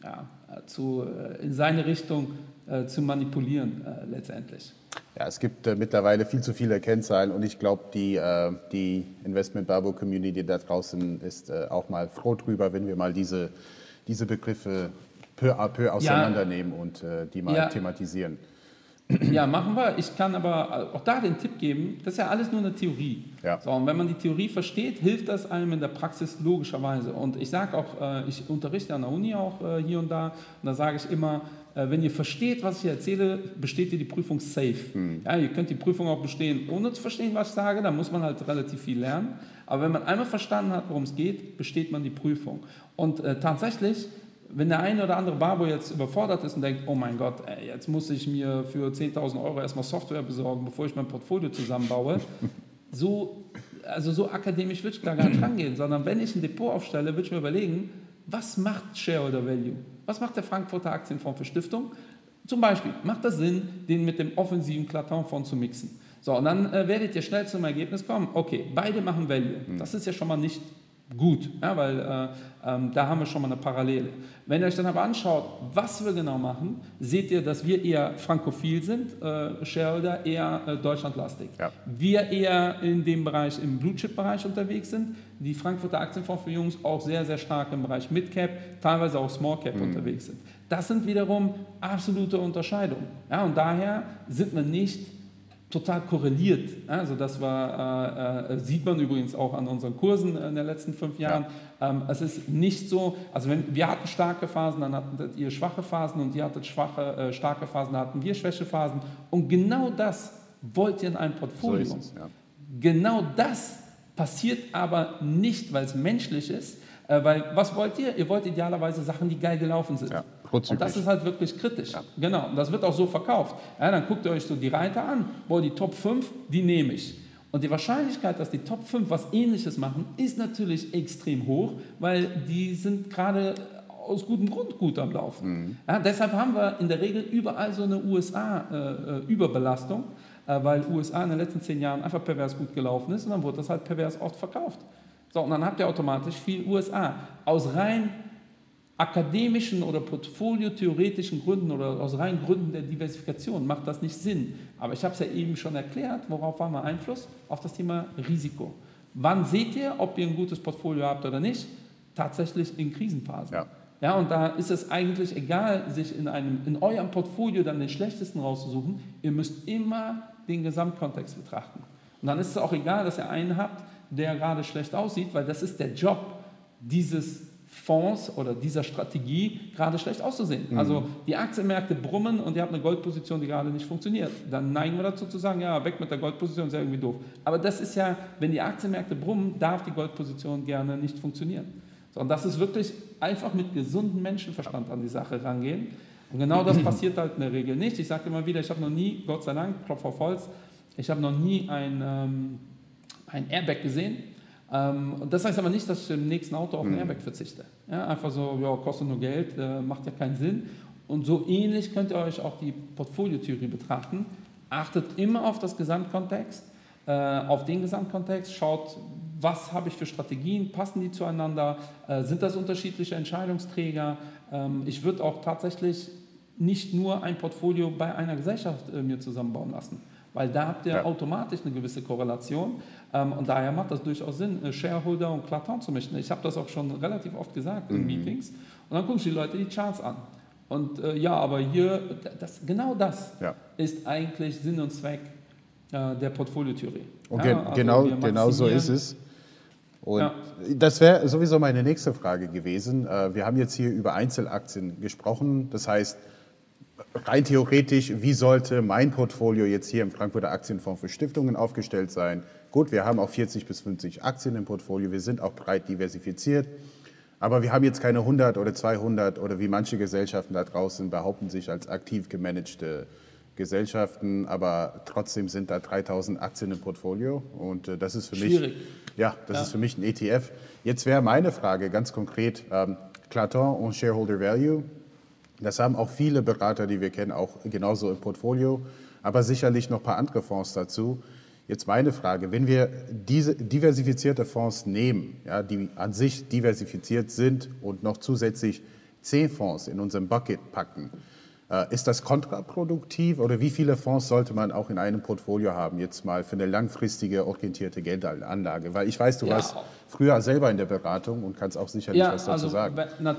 ja, zu, äh, in seine Richtung äh, zu manipulieren äh, letztendlich. Ja, es gibt äh, mittlerweile viel zu viele Kennzahlen und ich glaube, die, äh, die Investment Barbo Community da draußen ist äh, auch mal froh drüber, wenn wir mal diese, diese Begriffe peu à peu auseinandernehmen ja. und die mal ja. thematisieren. Ja, machen wir. Ich kann aber auch da den Tipp geben, das ist ja alles nur eine Theorie. Ja. So, und wenn man die Theorie versteht, hilft das einem in der Praxis logischerweise. Und ich sage auch, äh, ich unterrichte an der Uni auch äh, hier und da, und da sage ich immer, äh, wenn ihr versteht, was ich erzähle, besteht ihr die Prüfung safe. Hm. Ja, ihr könnt die Prüfung auch bestehen, ohne zu verstehen, was ich sage, da muss man halt relativ viel lernen. Aber wenn man einmal verstanden hat, worum es geht, besteht man die Prüfung. Und äh, tatsächlich wenn der eine oder andere Barbo jetzt überfordert ist und denkt, oh mein Gott, ey, jetzt muss ich mir für 10.000 Euro erstmal Software besorgen, bevor ich mein Portfolio zusammenbaue, [LAUGHS] so, also so akademisch würde ich da gar nicht rangehen, sondern wenn ich ein Depot aufstelle, würde ich mir überlegen, was macht Shareholder Value? Was macht der Frankfurter Aktienfonds für Stiftung? Zum Beispiel, macht das Sinn, den mit dem offensiven Clatin-Fonds zu mixen? So, und dann äh, werdet ihr schnell zum Ergebnis kommen, okay, beide machen Value. Das ist ja schon mal nicht gut, ja, weil äh, ähm, da haben wir schon mal eine Parallele. Wenn ihr euch dann aber anschaut, was wir genau machen, seht ihr, dass wir eher frankophil sind, äh, Shareholder eher äh, deutschlandlastig. Ja. Wir eher in dem Bereich, im Blue-Chip-Bereich unterwegs sind, die Frankfurter Aktienfonds für Jungs auch sehr, sehr stark im Bereich Mid-Cap, teilweise auch Small-Cap mhm. unterwegs sind. Das sind wiederum absolute Unterscheidungen. Ja, und daher sind wir nicht total korreliert. Also das war, äh, äh, sieht man übrigens auch an unseren Kursen in den letzten fünf Jahren. Ja. Ähm, es ist nicht so, also wenn wir hatten starke Phasen, dann hattet ihr schwache Phasen und ihr hattet schwache, äh, starke Phasen, dann hatten wir Schwächephasen. Und genau das wollt ihr in einem Portfolio. So es, ja. Genau das passiert aber nicht, weil es menschlich ist, äh, weil was wollt ihr? Ihr wollt idealerweise Sachen, die geil gelaufen sind. Ja, und das ist halt wirklich kritisch. Ja. Genau, und das wird auch so verkauft. Ja, dann guckt ihr euch so die Reiter an, boah, die Top 5, die nehme ich. Und die Wahrscheinlichkeit, dass die Top 5 was ähnliches machen, ist natürlich extrem hoch, weil die sind gerade aus gutem Grund gut am Laufen. Mhm. Ja, deshalb haben wir in der Regel überall so eine USA-Überbelastung, äh, äh, weil USA in den letzten zehn Jahren einfach pervers gut gelaufen ist und dann wurde das halt pervers oft verkauft. So, und dann habt ihr automatisch viel USA. Aus rein akademischen oder portfoliotheoretischen Gründen oder aus rein Gründen der Diversifikation macht das nicht Sinn. Aber ich habe es ja eben schon erklärt, worauf haben wir Einfluss? Auf das Thema Risiko. Wann seht ihr, ob ihr ein gutes Portfolio habt oder nicht? Tatsächlich in Krisenphasen. Ja. Ja, und da ist es eigentlich egal, sich in, einem, in eurem Portfolio dann den schlechtesten rauszusuchen. Ihr müsst immer den Gesamtkontext betrachten. Und dann ist es auch egal, dass ihr einen habt, der gerade schlecht aussieht, weil das ist der Job dieses Fonds oder dieser Strategie, gerade schlecht auszusehen. Mhm. Also die Aktienmärkte brummen und ihr habt eine Goldposition, die gerade nicht funktioniert. Dann neigen wir dazu zu sagen, ja, weg mit der Goldposition, ist ja irgendwie doof. Aber das ist ja, wenn die Aktienmärkte brummen, darf die Goldposition gerne nicht funktionieren. So, und das ist wirklich einfach mit gesundem Menschenverstand an die Sache rangehen. Und genau das [CLEARS THROAT] passiert halt in der Regel nicht. Ich sage immer wieder, ich habe noch nie, Gott sei Dank, Klopf auf Holz, ich habe noch nie ein... Ähm, ein Airbag gesehen. Ähm, und das heißt aber nicht, dass ich im nächsten Auto auf ein mhm. Airbag verzichte. Ja, einfach so, ja, kostet nur Geld, äh, macht ja keinen Sinn. Und so ähnlich könnt ihr euch auch die Portfoliotheorie betrachten. Achtet immer auf das Gesamtkontext, äh, auf den Gesamtkontext, schaut, was habe ich für Strategien, passen die zueinander, äh, sind das unterschiedliche Entscheidungsträger. Ähm, ich würde auch tatsächlich nicht nur ein Portfolio bei einer Gesellschaft mir zusammenbauen lassen weil da habt ihr ja. automatisch eine gewisse Korrelation ähm, und daher macht das durchaus Sinn, Shareholder und Klaton zu mischen. Ich habe das auch schon relativ oft gesagt in mhm. Meetings und dann gucken sich die Leute die Charts an. Und äh, ja, aber hier, das, genau das ja. ist eigentlich Sinn und Zweck äh, der Portfoliotheorie. Okay, ja, also genau, genau so ist es. Und ja. das wäre sowieso meine nächste Frage gewesen. Äh, wir haben jetzt hier über Einzelaktien gesprochen. Das heißt, rein theoretisch, wie sollte mein Portfolio jetzt hier im Frankfurter Aktienfonds für Stiftungen aufgestellt sein? Gut, wir haben auch 40 bis 50 Aktien im Portfolio, wir sind auch breit diversifiziert, aber wir haben jetzt keine 100 oder 200 oder wie manche Gesellschaften da draußen behaupten sich als aktiv gemanagte Gesellschaften, aber trotzdem sind da 3000 Aktien im Portfolio und äh, das ist für Schwierig. mich ja, das ja. ist für mich ein ETF. Jetzt wäre meine Frage ganz konkret ähm, Claton und Shareholder Value. Das haben auch viele Berater, die wir kennen, auch genauso im Portfolio, aber sicherlich noch ein paar andere Fonds dazu. Jetzt meine Frage, wenn wir diese diversifizierte Fonds nehmen, ja, die an sich diversifiziert sind und noch zusätzlich zehn Fonds in unserem Bucket packen, äh, ist das kontraproduktiv oder wie viele Fonds sollte man auch in einem Portfolio haben, jetzt mal für eine langfristige orientierte Geldanlage? Weil ich weiß, du ja. warst früher selber in der Beratung und kannst auch sicherlich ja, was dazu also, sagen. Na,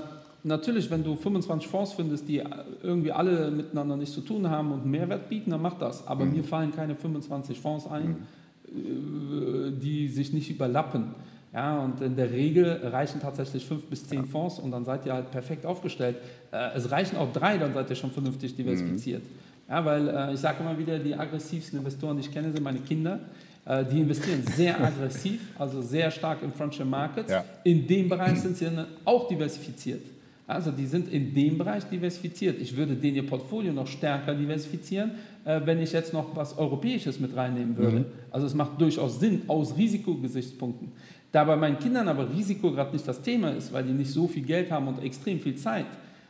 natürlich, wenn du 25 Fonds findest, die irgendwie alle miteinander nichts zu tun haben und Mehrwert bieten, dann mach das. Aber mhm. mir fallen keine 25 Fonds ein, mhm. die sich nicht überlappen. Ja, und in der Regel reichen tatsächlich fünf bis zehn ja. Fonds und dann seid ihr halt perfekt aufgestellt. Äh, es reichen auch drei, dann seid ihr schon vernünftig diversifiziert. Mhm. Ja, weil äh, ich sage immer wieder, die aggressivsten Investoren, die ich kenne, sind meine Kinder. Äh, die investieren sehr [LAUGHS] aggressiv, also sehr stark in Frontier Markets. Ja. In dem Bereich sind sie auch diversifiziert. Also die sind in dem Bereich diversifiziert. Ich würde den ihr Portfolio noch stärker diversifizieren, äh, wenn ich jetzt noch was Europäisches mit reinnehmen würde. Mhm. Also es macht durchaus Sinn aus Risikogesichtspunkten. Da bei meinen Kindern aber Risiko gerade nicht das Thema ist, weil die nicht so viel Geld haben und extrem viel Zeit,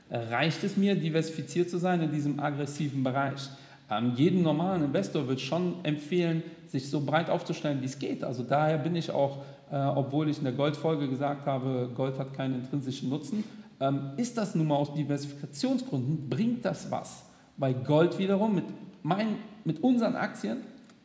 äh, reicht es mir, diversifiziert zu sein in diesem aggressiven Bereich. Ähm, jedem normalen Investor wird schon empfehlen, sich so breit aufzustellen, wie es geht. Also daher bin ich auch, äh, obwohl ich in der Goldfolge gesagt habe, Gold hat keinen intrinsischen Nutzen, ähm, ist das nun mal aus Diversifikationsgründen, bringt das was? Weil Gold wiederum mit, mein, mit unseren Aktien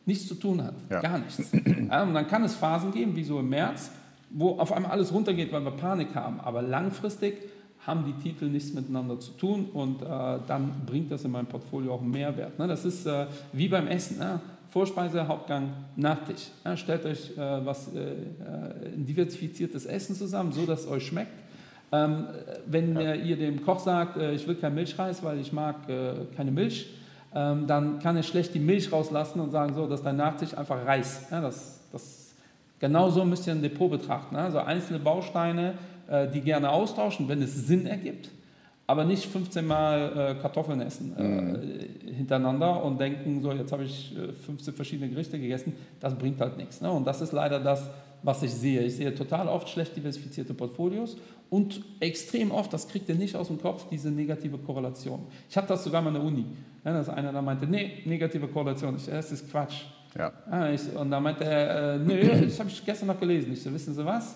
nichts zu tun hat. Ja. Gar nichts. Und dann kann es Phasen geben, wie so im März, wo auf einmal alles runtergeht, weil wir Panik haben. Aber langfristig haben die Titel nichts miteinander zu tun und äh, dann bringt das in meinem Portfolio auch einen Mehrwert. Ne? Das ist äh, wie beim Essen. Ne? Vorspeise, Hauptgang, Nachtisch. Ja, stellt euch äh, was, äh, äh ein diversifiziertes Essen zusammen, so dass es euch schmeckt. Ähm, wenn ja. ihr dem Koch sagt, äh, ich will kein Milchreis, weil ich mag äh, keine Milch, ähm, dann kann er schlecht die Milch rauslassen und sagen, so, dass dein Nachtisch einfach Reis. Ja, das, das, genau so müsst ihr ein Depot betrachten. Also einzelne Bausteine, äh, die gerne austauschen, wenn es Sinn ergibt aber nicht 15 Mal äh, Kartoffeln essen äh, mhm. hintereinander und denken, so jetzt habe ich äh, 15 verschiedene Gerichte gegessen, das bringt halt nichts. Ne? Und das ist leider das, was ich sehe. Ich sehe total oft schlecht diversifizierte Portfolios und extrem oft, das kriegt ihr nicht aus dem Kopf, diese negative Korrelation. Ich hatte das sogar mal in der Uni, ja, dass einer da meinte, nee, negative Korrelation, ich, das ist Quatsch. Ja. ja ich, und da meinte er, äh, nee, das habe ich gestern noch gelesen. Ich so, wissen Sie was?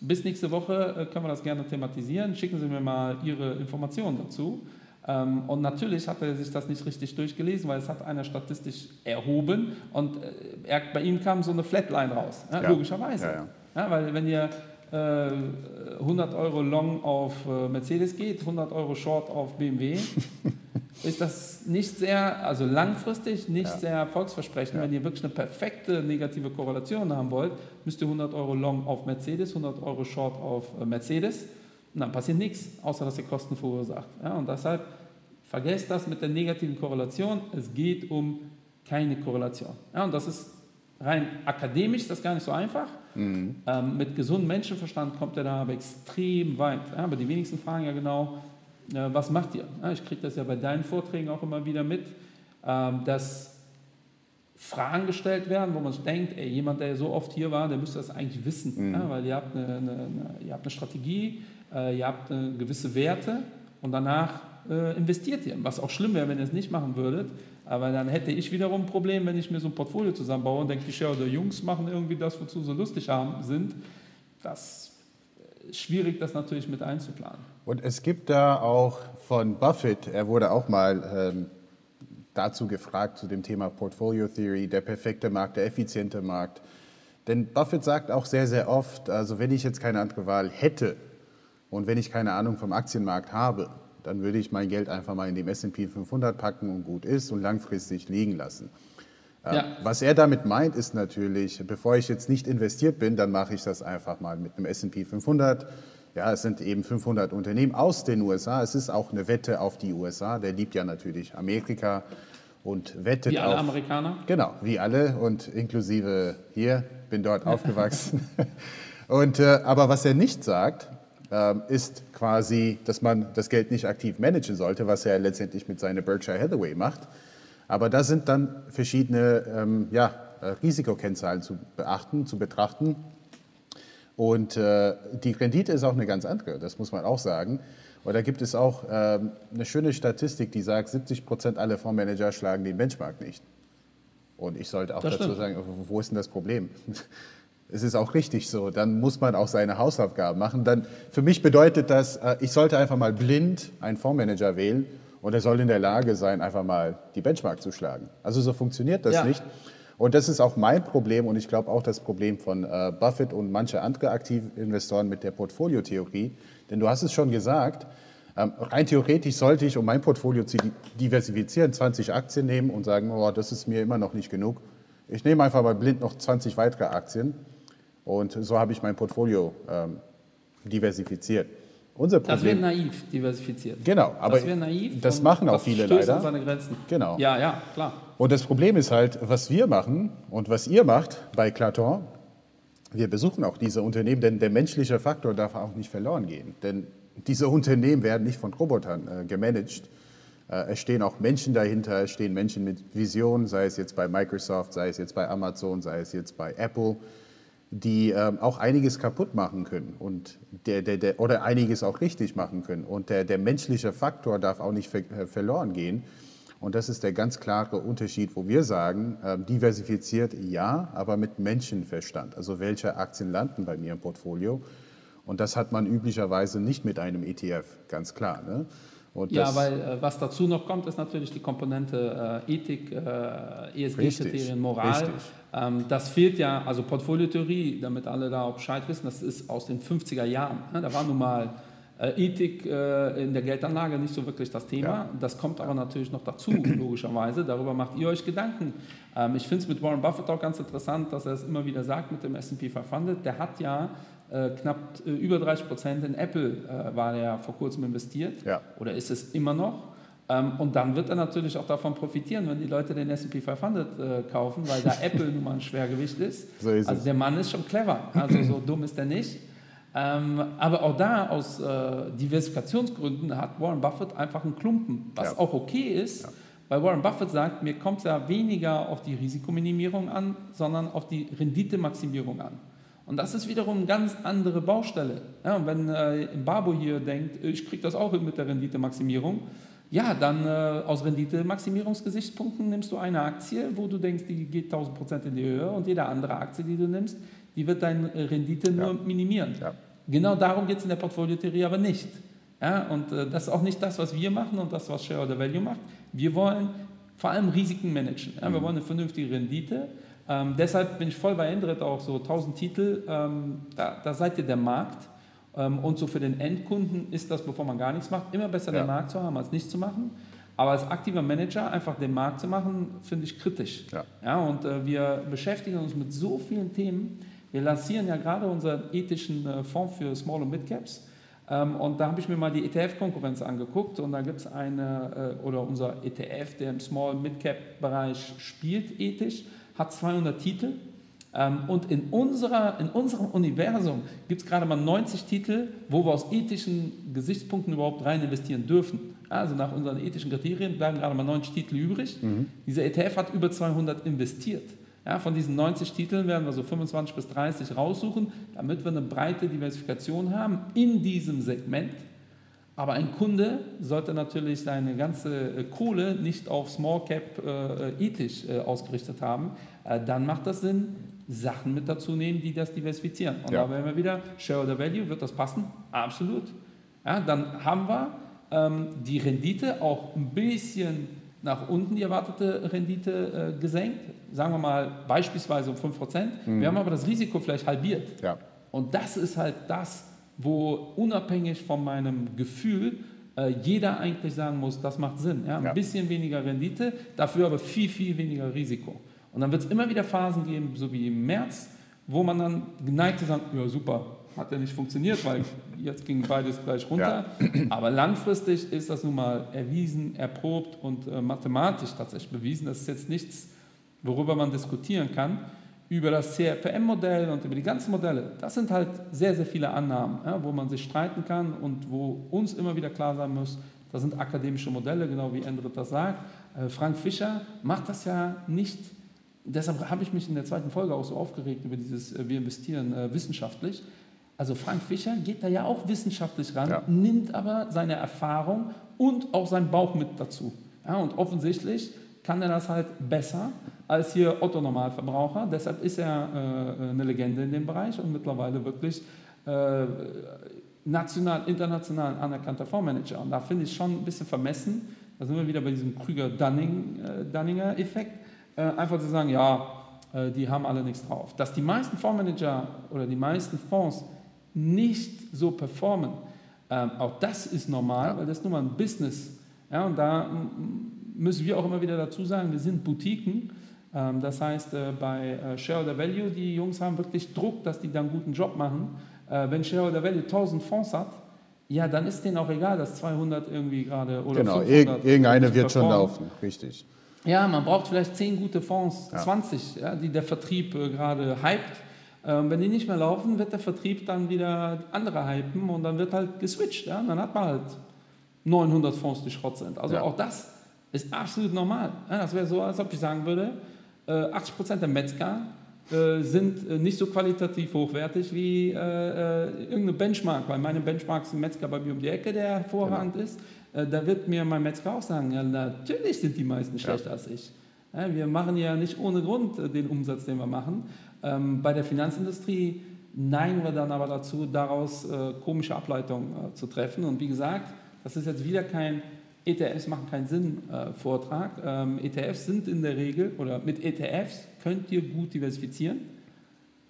Bis nächste Woche äh, können wir das gerne thematisieren. Schicken Sie mir mal Ihre Informationen dazu. Ähm, und natürlich hat er sich das nicht richtig durchgelesen, weil es hat einer statistisch erhoben und äh, er, bei ihm kam so eine Flatline raus, ja, logischerweise. Ja, ja. weil wenn ihr 100 äh, Euro Long auf Mercedes geht, 100 Euro Short auf BMW, [LAUGHS] ist das nicht sehr, also langfristig nicht ja. sehr erfolgsversprechend. Ja. Wenn ihr wirklich eine perfekte negative Korrelation haben wollt, müsst ihr 100 Euro Long auf Mercedes, 100 Euro Short auf äh, Mercedes und dann passiert nichts, außer dass ihr Kosten verursacht. Ja, und deshalb vergesst das mit der negativen Korrelation. Es geht um keine Korrelation. Ja, und das ist rein akademisch, das ist gar nicht so einfach. Mhm. Ähm, mit gesundem Menschenverstand kommt er da aber extrem weit. Ja, aber die wenigsten fragen ja genau, was macht ihr? Ich kriege das ja bei deinen Vorträgen auch immer wieder mit, ähm, dass Fragen gestellt werden, wo man denkt, ey, jemand, der so oft hier war, der müsste das eigentlich wissen, mhm. ja, weil ihr habt eine, eine, eine, ihr habt eine Strategie, äh, ihr habt gewisse Werte und danach äh, investiert ihr. Was auch schlimm wäre, wenn ihr es nicht machen würdet, aber dann hätte ich wiederum ein Problem, wenn ich mir so ein Portfolio zusammenbaue und denke, die Shareholder Jungs machen irgendwie das, wozu sie lustig haben, sind. Das ist schwierig, das natürlich mit einzuplanen. Und es gibt da auch von Buffett, er wurde auch mal ähm, dazu gefragt, zu dem Thema Portfolio Theory, der perfekte Markt, der effiziente Markt. Denn Buffett sagt auch sehr, sehr oft, also wenn ich jetzt keine andere Wahl hätte und wenn ich keine Ahnung vom Aktienmarkt habe, dann würde ich mein Geld einfach mal in dem S&P 500 packen und gut ist und langfristig liegen lassen. Ähm, ja. Was er damit meint, ist natürlich, bevor ich jetzt nicht investiert bin, dann mache ich das einfach mal mit einem S&P 500 ja, es sind eben 500 Unternehmen aus den USA. Es ist auch eine Wette auf die USA. Der liebt ja natürlich Amerika und wettet Wie alle auf, Amerikaner? Genau, wie alle und inklusive hier, bin dort [LAUGHS] aufgewachsen. Und, äh, aber was er nicht sagt, ist quasi, dass man das Geld nicht aktiv managen sollte, was er letztendlich mit seiner Berkshire Hathaway macht. Aber da sind dann verschiedene ähm, ja, äh, Risikokennzahlen zu beachten, zu betrachten. Und äh, die Rendite ist auch eine ganz andere, das muss man auch sagen. Und da gibt es auch äh, eine schöne Statistik, die sagt, 70 Prozent aller Fondsmanager schlagen den Benchmark nicht. Und ich sollte auch das dazu stimmt. sagen, wo ist denn das Problem? [LAUGHS] Es ist auch richtig so. Dann muss man auch seine Hausaufgaben machen. Dann, für mich bedeutet das, äh, ich sollte einfach mal blind einen Fondsmanager wählen und er soll in der Lage sein, einfach mal die Benchmark zu schlagen. Also so funktioniert das ja. nicht. Und das ist auch mein Problem und ich glaube auch das Problem von äh, Buffett und mancher andere Aktivinvestoren mit der Portfoliotheorie. Denn du hast es schon gesagt, ähm, rein theoretisch sollte ich, um mein Portfolio zu diversifizieren, 20 Aktien nehmen und sagen, oh, das ist mir immer noch nicht genug. Ich nehme einfach mal blind noch 20 weitere Aktien und so habe ich mein Portfolio ähm, diversifiziert. Unser Problem, das wäre naiv diversifiziert. Genau, aber das, naiv das machen auch viele leider. An seine Grenzen. Genau. Ja, ja, klar. Und das Problem ist halt, was wir machen und was ihr macht bei Claton, wir besuchen auch diese Unternehmen, denn der menschliche Faktor darf auch nicht verloren gehen. Denn diese Unternehmen werden nicht von Robotern äh, gemanagt. Äh, es stehen auch Menschen dahinter, es stehen Menschen mit Vision, sei es jetzt bei Microsoft, sei es jetzt bei Amazon, sei es jetzt bei Apple die ähm, auch einiges kaputt machen können und der, der, der, oder einiges auch richtig machen können. Und der, der menschliche Faktor darf auch nicht ver, äh, verloren gehen. Und das ist der ganz klare Unterschied, wo wir sagen, äh, diversifiziert ja, aber mit Menschenverstand. Also welche Aktien landen bei mir im Portfolio? Und das hat man üblicherweise nicht mit einem ETF, ganz klar. Ne? Ja, weil äh, was dazu noch kommt, ist natürlich die Komponente äh, Ethik, äh, ESG-Kriterien, Moral. Ähm, das fehlt ja, also Portfoliotheorie, damit alle da auch Bescheid wissen, das ist aus den 50er Jahren. Ne? Da war nun mal Äh, Ethik äh, in der Geldanlage nicht so wirklich das Thema. Ja. Das kommt aber natürlich noch dazu, logischerweise. Darüber macht ihr euch Gedanken. Ähm, ich finde es mit Warren Buffett auch ganz interessant, dass er es immer wieder sagt mit dem S&P 500. Der hat ja knapp äh, über 30 Prozent in Apple äh, war er vor kurzem investiert. Ja. Oder ist es immer noch? Ähm, und dann wird er natürlich auch davon profitieren, wenn die Leute den S&P 500 äh, kaufen, weil da [LAUGHS] Apple nun mal ein Schwergewicht ist. So ist also es. der Mann ist schon clever, also so dumm ist er nicht. Ähm, aber auch da aus äh, Diversifikationsgründen hat Warren Buffett einfach einen Klumpen, was Ja. auch okay ist, weil Warren Buffett sagt, mir kommt es ja weniger auf die Risikominimierung an, sondern auf die Renditemaximierung an. Und das ist wiederum eine ganz andere Baustelle. Ja, und wenn äh, Babo hier denkt, ich kriege das auch mit der Renditemaximierung, ja, dann äh, aus Renditemaximierungsgesichtspunkten nimmst du eine Aktie, wo du denkst, die geht 1000 Prozent in die Höhe und jede andere Aktie, die du nimmst, die wird deine Rendite nur minimieren. Ja. Genau darum geht es in der Portfoliotheorie aber nicht. Ja, und äh, das ist auch nicht das, was wir machen und das, was Shareholder Value macht. Wir wollen vor allem Risiken managen. Ja, wir wollen eine vernünftige Rendite. Ähm, deshalb bin ich voll bei Endrit auch so 1000 Titel. Ähm, da, da seid ihr der Markt. Ähm, und so für den Endkunden ist das, bevor man gar nichts macht, immer besser Ja. den Markt zu haben, als nichts zu machen. Aber als aktiver Manager einfach den Markt zu machen, finde ich kritisch. Ja. Ja, und äh, wir beschäftigen uns mit so vielen Themen. Wir lancieren ja gerade unseren ethischen äh, Fonds für Small- und Mid-Caps. Ähm, und da habe ich mir mal die ETF-Konkurrenz angeguckt und da gibt es eine, äh, oder unser ETF, der im Small-Mid-Cap-Bereich spielt, ethisch, hat 200 Titel. Ähm, und in, unserer, in unserem Universum gibt es gerade mal 90 Titel, wo wir aus ethischen Gesichtspunkten überhaupt rein investieren dürfen. Also nach unseren ethischen Kriterien bleiben gerade mal 90 Titel übrig. Dieser ETF hat über 200 investiert. Ja, von diesen 90 Titeln werden wir so 25 bis 30 raussuchen, damit wir eine breite Diversifikation haben in diesem Segment. Aber ein Kunde sollte natürlich seine ganze äh, Kohle nicht auf Small Cap äh, ethisch äh, ausgerichtet haben. Äh, dann macht das Sinn, Sachen mit dazu nehmen, die das diversifizieren. Und Ja. da wären wir wieder, Shareholder Value, wird das passen? Absolut. Ja, dann haben wir ähm, die Rendite auch ein bisschen nach unten, die erwartete Rendite äh, gesenkt. Sagen wir mal beispielsweise um 5%. Wir haben aber das Risiko vielleicht halbiert. Ja. Und das ist halt das, wo unabhängig von meinem Gefühl äh, jeder eigentlich sagen muss, das macht Sinn. Ja? Ein Ja. bisschen weniger Rendite, dafür aber viel, viel weniger Risiko. Und dann wird es immer wieder Phasen geben, so wie im März, wo man dann geneigt ist, sagen, ja super, hat ja nicht funktioniert, weil [LAUGHS] jetzt ging beides gleich runter. Aber langfristig ist das nun mal erwiesen, erprobt und äh, mathematisch tatsächlich bewiesen. Das ist jetzt nichts, worüber man diskutieren kann. Über das CRPM-Modell und über die ganzen Modelle, das sind halt sehr, sehr viele Annahmen, ja, wo man sich streiten kann und wo uns immer wieder klar sein muss, das sind akademische Modelle, genau wie Endrit das sagt. Äh, Frank Fischer macht das ja nicht, deshalb habe ich mich in der zweiten Folge auch so aufgeregt über dieses äh, Wir investieren äh, wissenschaftlich. Also Frank Fischer geht da ja auch wissenschaftlich ran, Ja. nimmt aber seine Erfahrung und auch seinen Bauch mit dazu. Ja, und offensichtlich kann er das halt besser als hier Otto Normalverbraucher. Deshalb ist er äh, eine Legende in dem Bereich und mittlerweile wirklich äh, national, international anerkannter Fondsmanager. Und da finde ich schon ein bisschen vermessen, da sind wir wieder bei diesem Krüger-Dunninger-Effekt, äh, einfach zu sagen, ja, äh, die haben alle nichts drauf. Dass die meisten Fondsmanager oder die meisten Fonds nicht so performen, ähm, auch das ist normal, weil das ist nun mal ein Business. Ja, und da müssen wir auch immer wieder dazu sagen, wir sind Boutiquen. Ähm, das heißt, äh, bei äh, Shareholder Value, die Jungs haben wirklich Druck, dass die da einen guten Job machen. Äh, wenn Shareholder Value 1000 Fonds hat, ja, dann ist denen auch egal, dass 200 irgendwie gerade oder Genau, 500 irg irgendeine wird schon laufen, richtig. Ja, man braucht vielleicht 10 gute Fonds, Ja. 20, ja, die der Vertrieb gerade hypt. Ähm, wenn die nicht mehr laufen, wird der Vertrieb dann wieder andere hypen und dann wird halt geswitcht. Ja? Dann hat man halt 900 Fonds, die Schrott sind. Also Ja. auch das ist absolut normal. Das wäre so, als ob ich sagen würde, äh, 80% der Metzger äh, sind äh, nicht so qualitativ hochwertig wie äh, äh, irgendeine Benchmark, weil meine Benchmark ist ein Metzger bei mir um die Ecke, der hervorragend ist. Äh, da wird mir mein Metzger auch sagen, ja natürlich sind die meisten schlechter als ich. Ja, wir machen ja nicht ohne Grund den Umsatz, den wir machen. Ähm, bei der Finanzindustrie neigen wir dann aber dazu, daraus komische Ableitungen zu treffen. Und wie gesagt, das ist jetzt wieder kein ETFs machen keinen Sinn äh, Vortrag. Ähm, ETFs sind in der Regel, oder mit ETFs könnt ihr gut diversifizieren.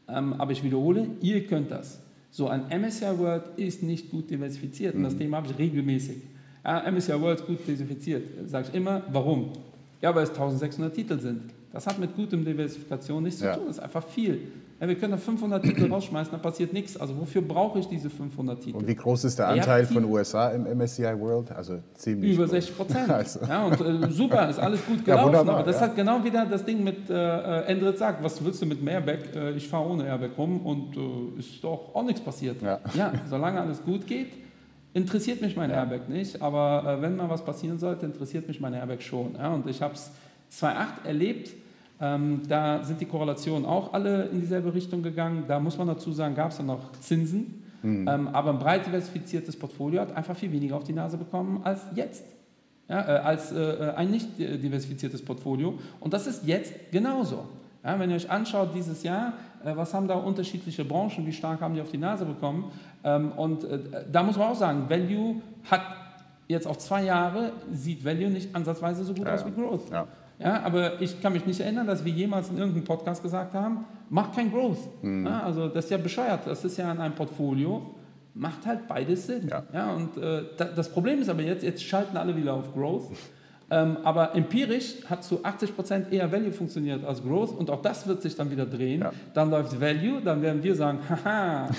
Ähm, aber ich wiederhole, ihr könnt das. So, ein MSCI World ist nicht gut diversifiziert und das Thema habe ich regelmäßig. Ja, MSCI World ist gut diversifiziert. Sage ich immer, warum? Ja, weil es 1600 Titel sind. Das hat mit gutem Diversifikation nichts Ja. zu tun, das ist einfach viel. Ja, wir können da 500 Titel rausschmeißen, da passiert nichts. Also wofür brauche ich diese 500 Titel? Und wie groß ist der Ja, Anteil von USA im MSCI World? Also ziemlich Über groß. 60 Prozent. [LAUGHS] Also, Ja, und äh, super, ist alles gut Ja, gelaufen. wunderbar, aber das ja. hat genau wieder das Ding mit äh, äh, Endrit sagt, was willst du mit Airbag? Äh, ich fahre ohne Airbag rum und äh, ist doch auch nichts passiert. [LAUGHS] Ja. solange alles gut geht, interessiert mich mein Airbag nicht. Aber äh, wenn mal was passieren sollte, interessiert mich mein Airbag schon. Ja, und ich habe es 2008 erlebt. Ähm, da sind die Korrelationen auch alle in dieselbe Richtung gegangen. Da muss man dazu sagen, gab es dann noch Zinsen. Mhm. Ähm, aber ein breit diversifiziertes Portfolio hat einfach viel weniger auf die Nase bekommen als jetzt. Ja, äh, als äh, ein nicht äh, diversifiziertes Portfolio. Und das ist jetzt genauso. Ja, wenn ihr euch anschaut dieses Jahr, äh, was haben da unterschiedliche Branchen, wie stark haben die auf die Nase bekommen? Ähm, und äh, da muss man auch sagen, Value hat jetzt auf zwei Jahre, sieht Value nicht ansatzweise so gut Ja, aus wie Growth. Ja. Ja, aber ich kann mich nicht erinnern, dass wir jemals in irgendeinem Podcast gesagt haben, macht kein Growth. Mhm. Ja, also das ist ja bescheuert. Das ist ja in einem Portfolio, macht halt beides Sinn. Ja. und äh, da, das Problem ist aber jetzt, jetzt schalten alle wieder auf Growth. Ähm, aber empirisch hat zu 80% eher Value funktioniert als Growth und auch das wird sich dann wieder drehen. Ja. Dann läuft Value, dann werden wir sagen, [LAUGHS] haha,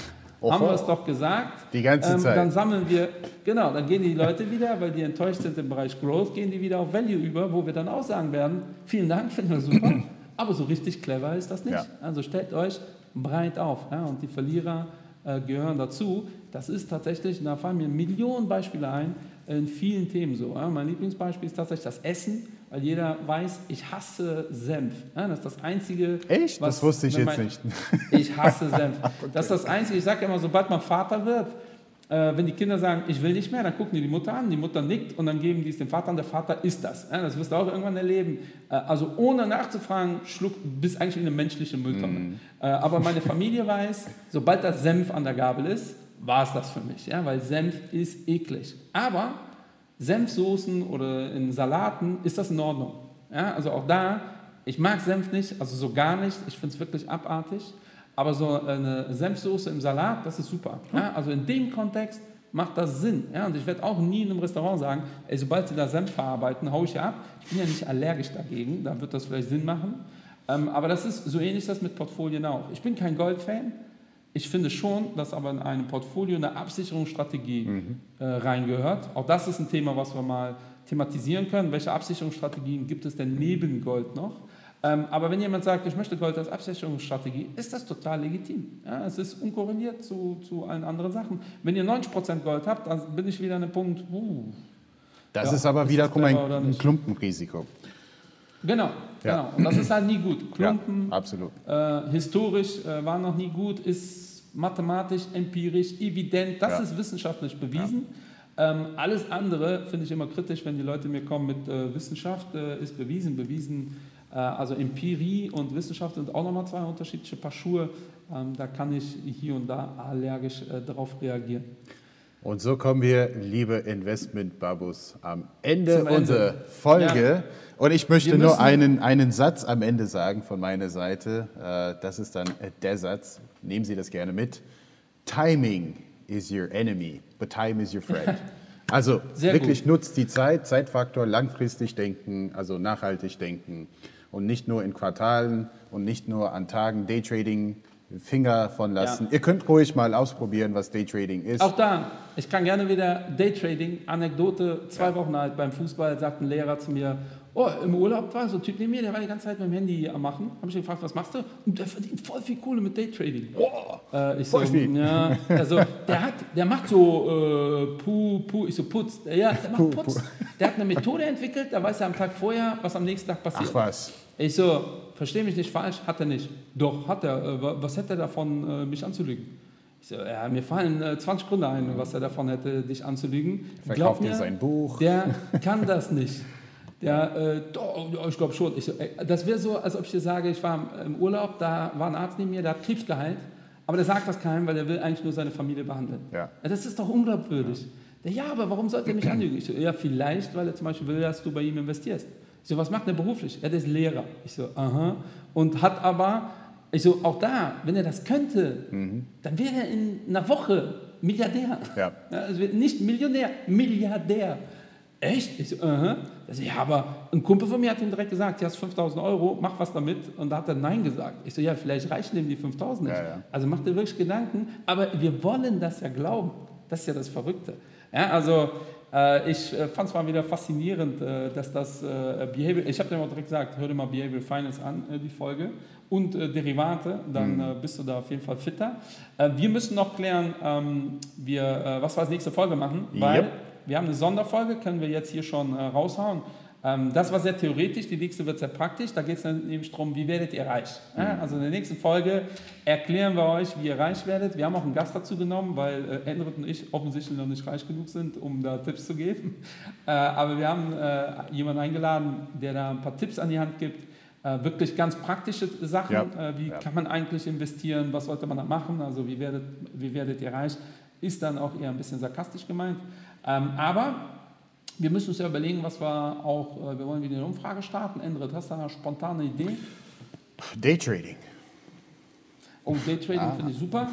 haben Oho. wir es doch gesagt. Die ganze Zeit. Dann sammeln wir, genau, dann gehen die Leute wieder, weil die enttäuscht sind im Bereich Growth, gehen die wieder auf Value über, wo wir dann auch sagen werden, vielen Dank, finden wir super, [CLEARS THROAT] aber so richtig clever ist das nicht. Ja. Also stellt euch breit auf ja, und die Verlierer äh, gehören dazu. Das ist tatsächlich, da fallen mir Millionen Beispiele ein, in vielen Themen so. Ja. Mein Lieblingsbeispiel ist tatsächlich das Essen, weil jeder weiß, ich hasse Senf. Ja, das ist das Einzige, Echt? was- das wusste ich jetzt mein- nicht. [LAUGHS] ich hasse Senf. [LAUGHS] Das ist das Einzige, ich sage immer, sobald man Vater wird, äh, wenn die Kinder sagen, ich will nicht mehr, dann gucken die die Mutter an, die Mutter nickt und dann geben die es dem Vater an, der Vater isst das. Ja, das wirst du auch irgendwann erleben. Äh, also ohne nachzufragen, schluck, bist eigentlich wie eine menschliche Mülltonne. Äh, aber meine Familie weiß, sobald das Senf an der Gabel ist, war es das für mich, ja, weil Senf ist eklig. Aber Senfsoßen oder in Salaten ist das in Ordnung. Ja, also auch da, ich mag Senf nicht, also so gar nicht, ich finde es wirklich abartig, aber so eine Senfsoße im Salat, das ist super. Ja, also in dem Kontext macht das Sinn. Ja, und ich werde auch nie in einem Restaurant sagen, ey, sobald sie da Senf verarbeiten, haue ich ja ab. Ich bin ja nicht allergisch dagegen, da wird das vielleicht Sinn machen. Ähm, aber das ist so ähnlich das mit Portfolien auch. Ich bin kein Gold-Fan, ich finde schon, dass aber in einem Portfolio eine Absicherungsstrategie äh, reingehört. Auch das ist ein Thema, was wir mal thematisieren können. Welche Absicherungsstrategien gibt es denn neben Gold noch? Ähm, aber wenn jemand sagt, ich möchte Gold als Absicherungsstrategie, ist das total legitim. Ja, es ist unkorreliert zu, zu allen anderen Sachen. Wenn ihr 90% Gold habt, dann bin ich wieder an einem Punkt, uh, Das Ja, ist aber wieder guck mal, ein? Klumpenrisiko. Genau, Ja. genau. Und das ist halt nie gut. Klumpen, Ja, absolut. Äh, historisch äh, war noch nie gut, ist mathematisch, empirisch, evident, das Ja. ist wissenschaftlich bewiesen. Ähm, alles andere finde ich immer kritisch, wenn die Leute mir kommen mit äh, Wissenschaft, äh, ist bewiesen, bewiesen. Äh, also Empirie und Wissenschaft sind auch nochmal zwei unterschiedliche Paar Schuhe. Ähm, da kann ich hier und da allergisch äh, darauf reagieren. Und so kommen wir, liebe Investment-Babus, am Ende Ende. unserer Folge. Ja. Und ich möchte nur einen, einen Satz am Ende sagen von meiner Seite. Äh, Das ist dann äh, der Satz. Nehmen Sie das gerne mit. Timing is your enemy, but time is your friend. [LAUGHS] Also Sehr wirklich nutzt die Zeit, Zeitfaktor, langfristig denken, also nachhaltig denken und nicht nur in Quartalen und nicht nur an Tagen Daytrading Finger von lassen. Ja. Ihr könnt ruhig mal ausprobieren, was Daytrading ist. Auch da, ich kann gerne wieder Daytrading, Anekdote, zwei Wochen alt beim Fußball, sagt ein Lehrer zu mir, oh, im Urlaub war so ein Typ neben mir, der war die ganze Zeit mit dem Handy am Machen. Habe ich ihn gefragt, was machst du? Und der verdient voll viel Kohle mit Daytrading. Äh, ich voll so, viel. Ja, also der, hat, der macht so äh, Puh, Puh, ich so Putz. Ja, der macht Putz. Der hat eine Methode entwickelt, da weiß er am Tag vorher, was am nächsten Tag passiert. Ach was. Ich so, verstehe mich nicht falsch, hat er nicht. Doch, hat er. Äh, wa- Was hätte er davon, äh, mich anzulügen? Ich so, ja, mir fallen äh, 20 Gründe ein, was er davon hätte, dich anzulügen. Glaub Verkauft mir, ihr sein Buch. Der [LAUGHS] kann das nicht. Der, äh, doch, ja, ich glaube schon. Ich so, ey, das wäre so, als ob ich dir sage, ich war im Urlaub, da war ein Arzt neben mir, der hat Krebs geheilt, aber der sagt das keinem, weil der will eigentlich nur seine Familie behandeln. Ja. Das ist doch unglaubwürdig. Der, ja, aber warum sollte er mich [CLEARS THROAT] anlügen? Ich so, ja, vielleicht, weil er zum Beispiel will, dass du bei ihm investierst. Ich so, was macht er beruflich? Ja, der ist Lehrer. Ich so, aha. Und hat aber Ich so, auch da, wenn er das könnte, dann wäre er in einer Woche Milliardär. Ja. [LAUGHS] also nicht Millionär, Milliardär. Echt? Ich so, uh also, ja, aber ein Kumpel von mir hat ihm direkt gesagt, du hast 5000 Euro, mach was damit. Und da hat er Nein gesagt. Ich so, ja, vielleicht reichen ihm die 5000 nicht. Ja, ja. Also macht dir wirklich Gedanken. Aber wir wollen das ja glauben. Das ist ja das Verrückte. Ja, also ich äh, fand es mal wieder faszinierend, äh, dass das äh, Behavior, ich habe dir auch direkt gesagt, hör dir mal Behavioral Finance an, äh, die Folge, und äh, Derivate, dann äh, bist du da auf jeden Fall fitter. Äh, wir müssen noch klären, ähm, wir, äh, was wir als nächste Folge machen, weil Yep. wir haben eine Sonderfolge, können wir jetzt hier schon äh, raushauen. Ähm, das war sehr theoretisch, die nächste wird sehr praktisch. Da geht es nämlich darum, wie werdet ihr reich? Ja, also in der nächsten Folge erklären wir euch, wie ihr reich werdet. Wir haben auch einen Gast dazu genommen, weil äh, Enrit und ich offensichtlich noch nicht reich genug sind, um da Tipps zu geben. [LAUGHS] Äh, aber wir haben äh, jemanden eingeladen, der da ein paar Tipps an die Hand gibt. Äh, wirklich ganz praktische Sachen. Ja. Wie Ja. kann man eigentlich investieren? Was sollte man da machen? Also wie werdet, wie werdet ihr reich? Ist dann auch eher ein bisschen sarkastisch gemeint. Ähm, aber wir müssen uns ja überlegen, was wir auch, äh, wir wollen wieder eine Umfrage starten. Endrit, hast du da eine spontane Idee? Daytrading. Oh, Daytrading finde ich super.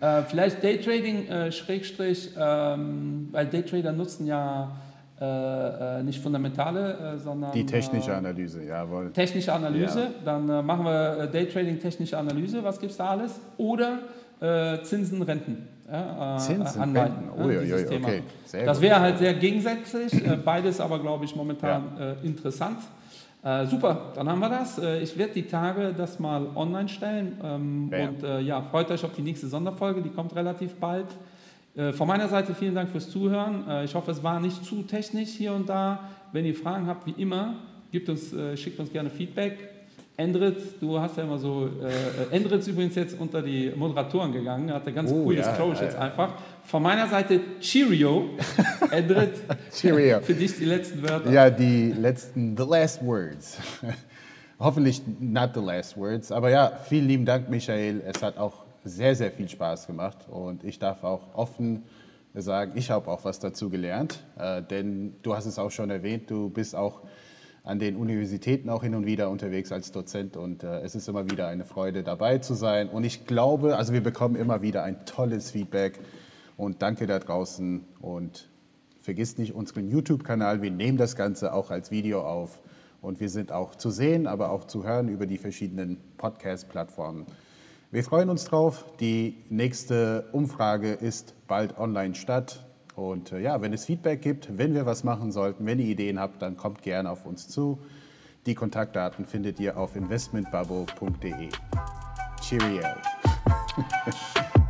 äh, vielleicht Daytrading, äh, Schrägstrich, ähm, weil Daytrader nutzen ja äh, äh, nicht fundamentale, äh, sondern Die technische äh, Analyse, jawohl. technische Analyse. Ja. Dann äh, machen wir Daytrading, technische Analyse. Was gibt es da alles? Oder äh, Zinsen, Renten. Ja, äh, Zinsen, äh, Renten. ne, Ui, ui, dieses ui, Thema. okay. Sehr Das wäre halt sehr gegensätzlich. äh, beides aber, glaube ich, momentan äh, interessant. Äh, super, dann haben wir das. Äh, ich werde die Tage das mal online stellen. Ähm, Ja, ja. und ja, freut euch auf die nächste Sonderfolge, die kommt relativ bald. Von meiner Seite vielen Dank fürs Zuhören. Ich hoffe, es war nicht zu technisch hier und da. Wenn ihr Fragen habt, wie immer, uns, schickt uns gerne Feedback. Endrit, du hast ja immer so, äh, äh, Endrit ist übrigens jetzt unter die Moderatoren gegangen, hat ein ganz Oh, cooles ja, Close ja, jetzt ja. einfach. Von meiner Seite Cheerio. [LAUGHS] Endrit, Cheerio. für dich die letzten Wörter. Ja, die letzten, the last words. [LAUGHS] Hoffentlich not the last words. Aber ja, vielen lieben Dank, Michael. Es hat auch sehr, sehr viel Spaß gemacht. Und ich darf auch offen sagen, ich habe auch was dazu gelernt. Äh, denn du hast es auch schon erwähnt, du bist auch an den Universitäten auch hin und wieder unterwegs als Dozent. Und äh, es ist immer wieder eine Freude, dabei zu sein. Und ich glaube, also wir bekommen immer wieder ein tolles Feedback. Und danke da draußen. Und Vergiss nicht unseren YouTube-Kanal. Wir nehmen das Ganze auch als Video auf. Und wir sind auch zu sehen, aber auch zu hören über die verschiedenen Podcast-Plattformen. Wir freuen uns drauf. Die nächste Umfrage ist bald online statt. Und äh, ja, wenn es Feedback gibt, wenn wir was machen sollten, wenn ihr Ideen habt, dann kommt gerne auf uns zu. Die Kontaktdaten findet ihr auf investmentbubble.de. Cheerio. [LAUGHS]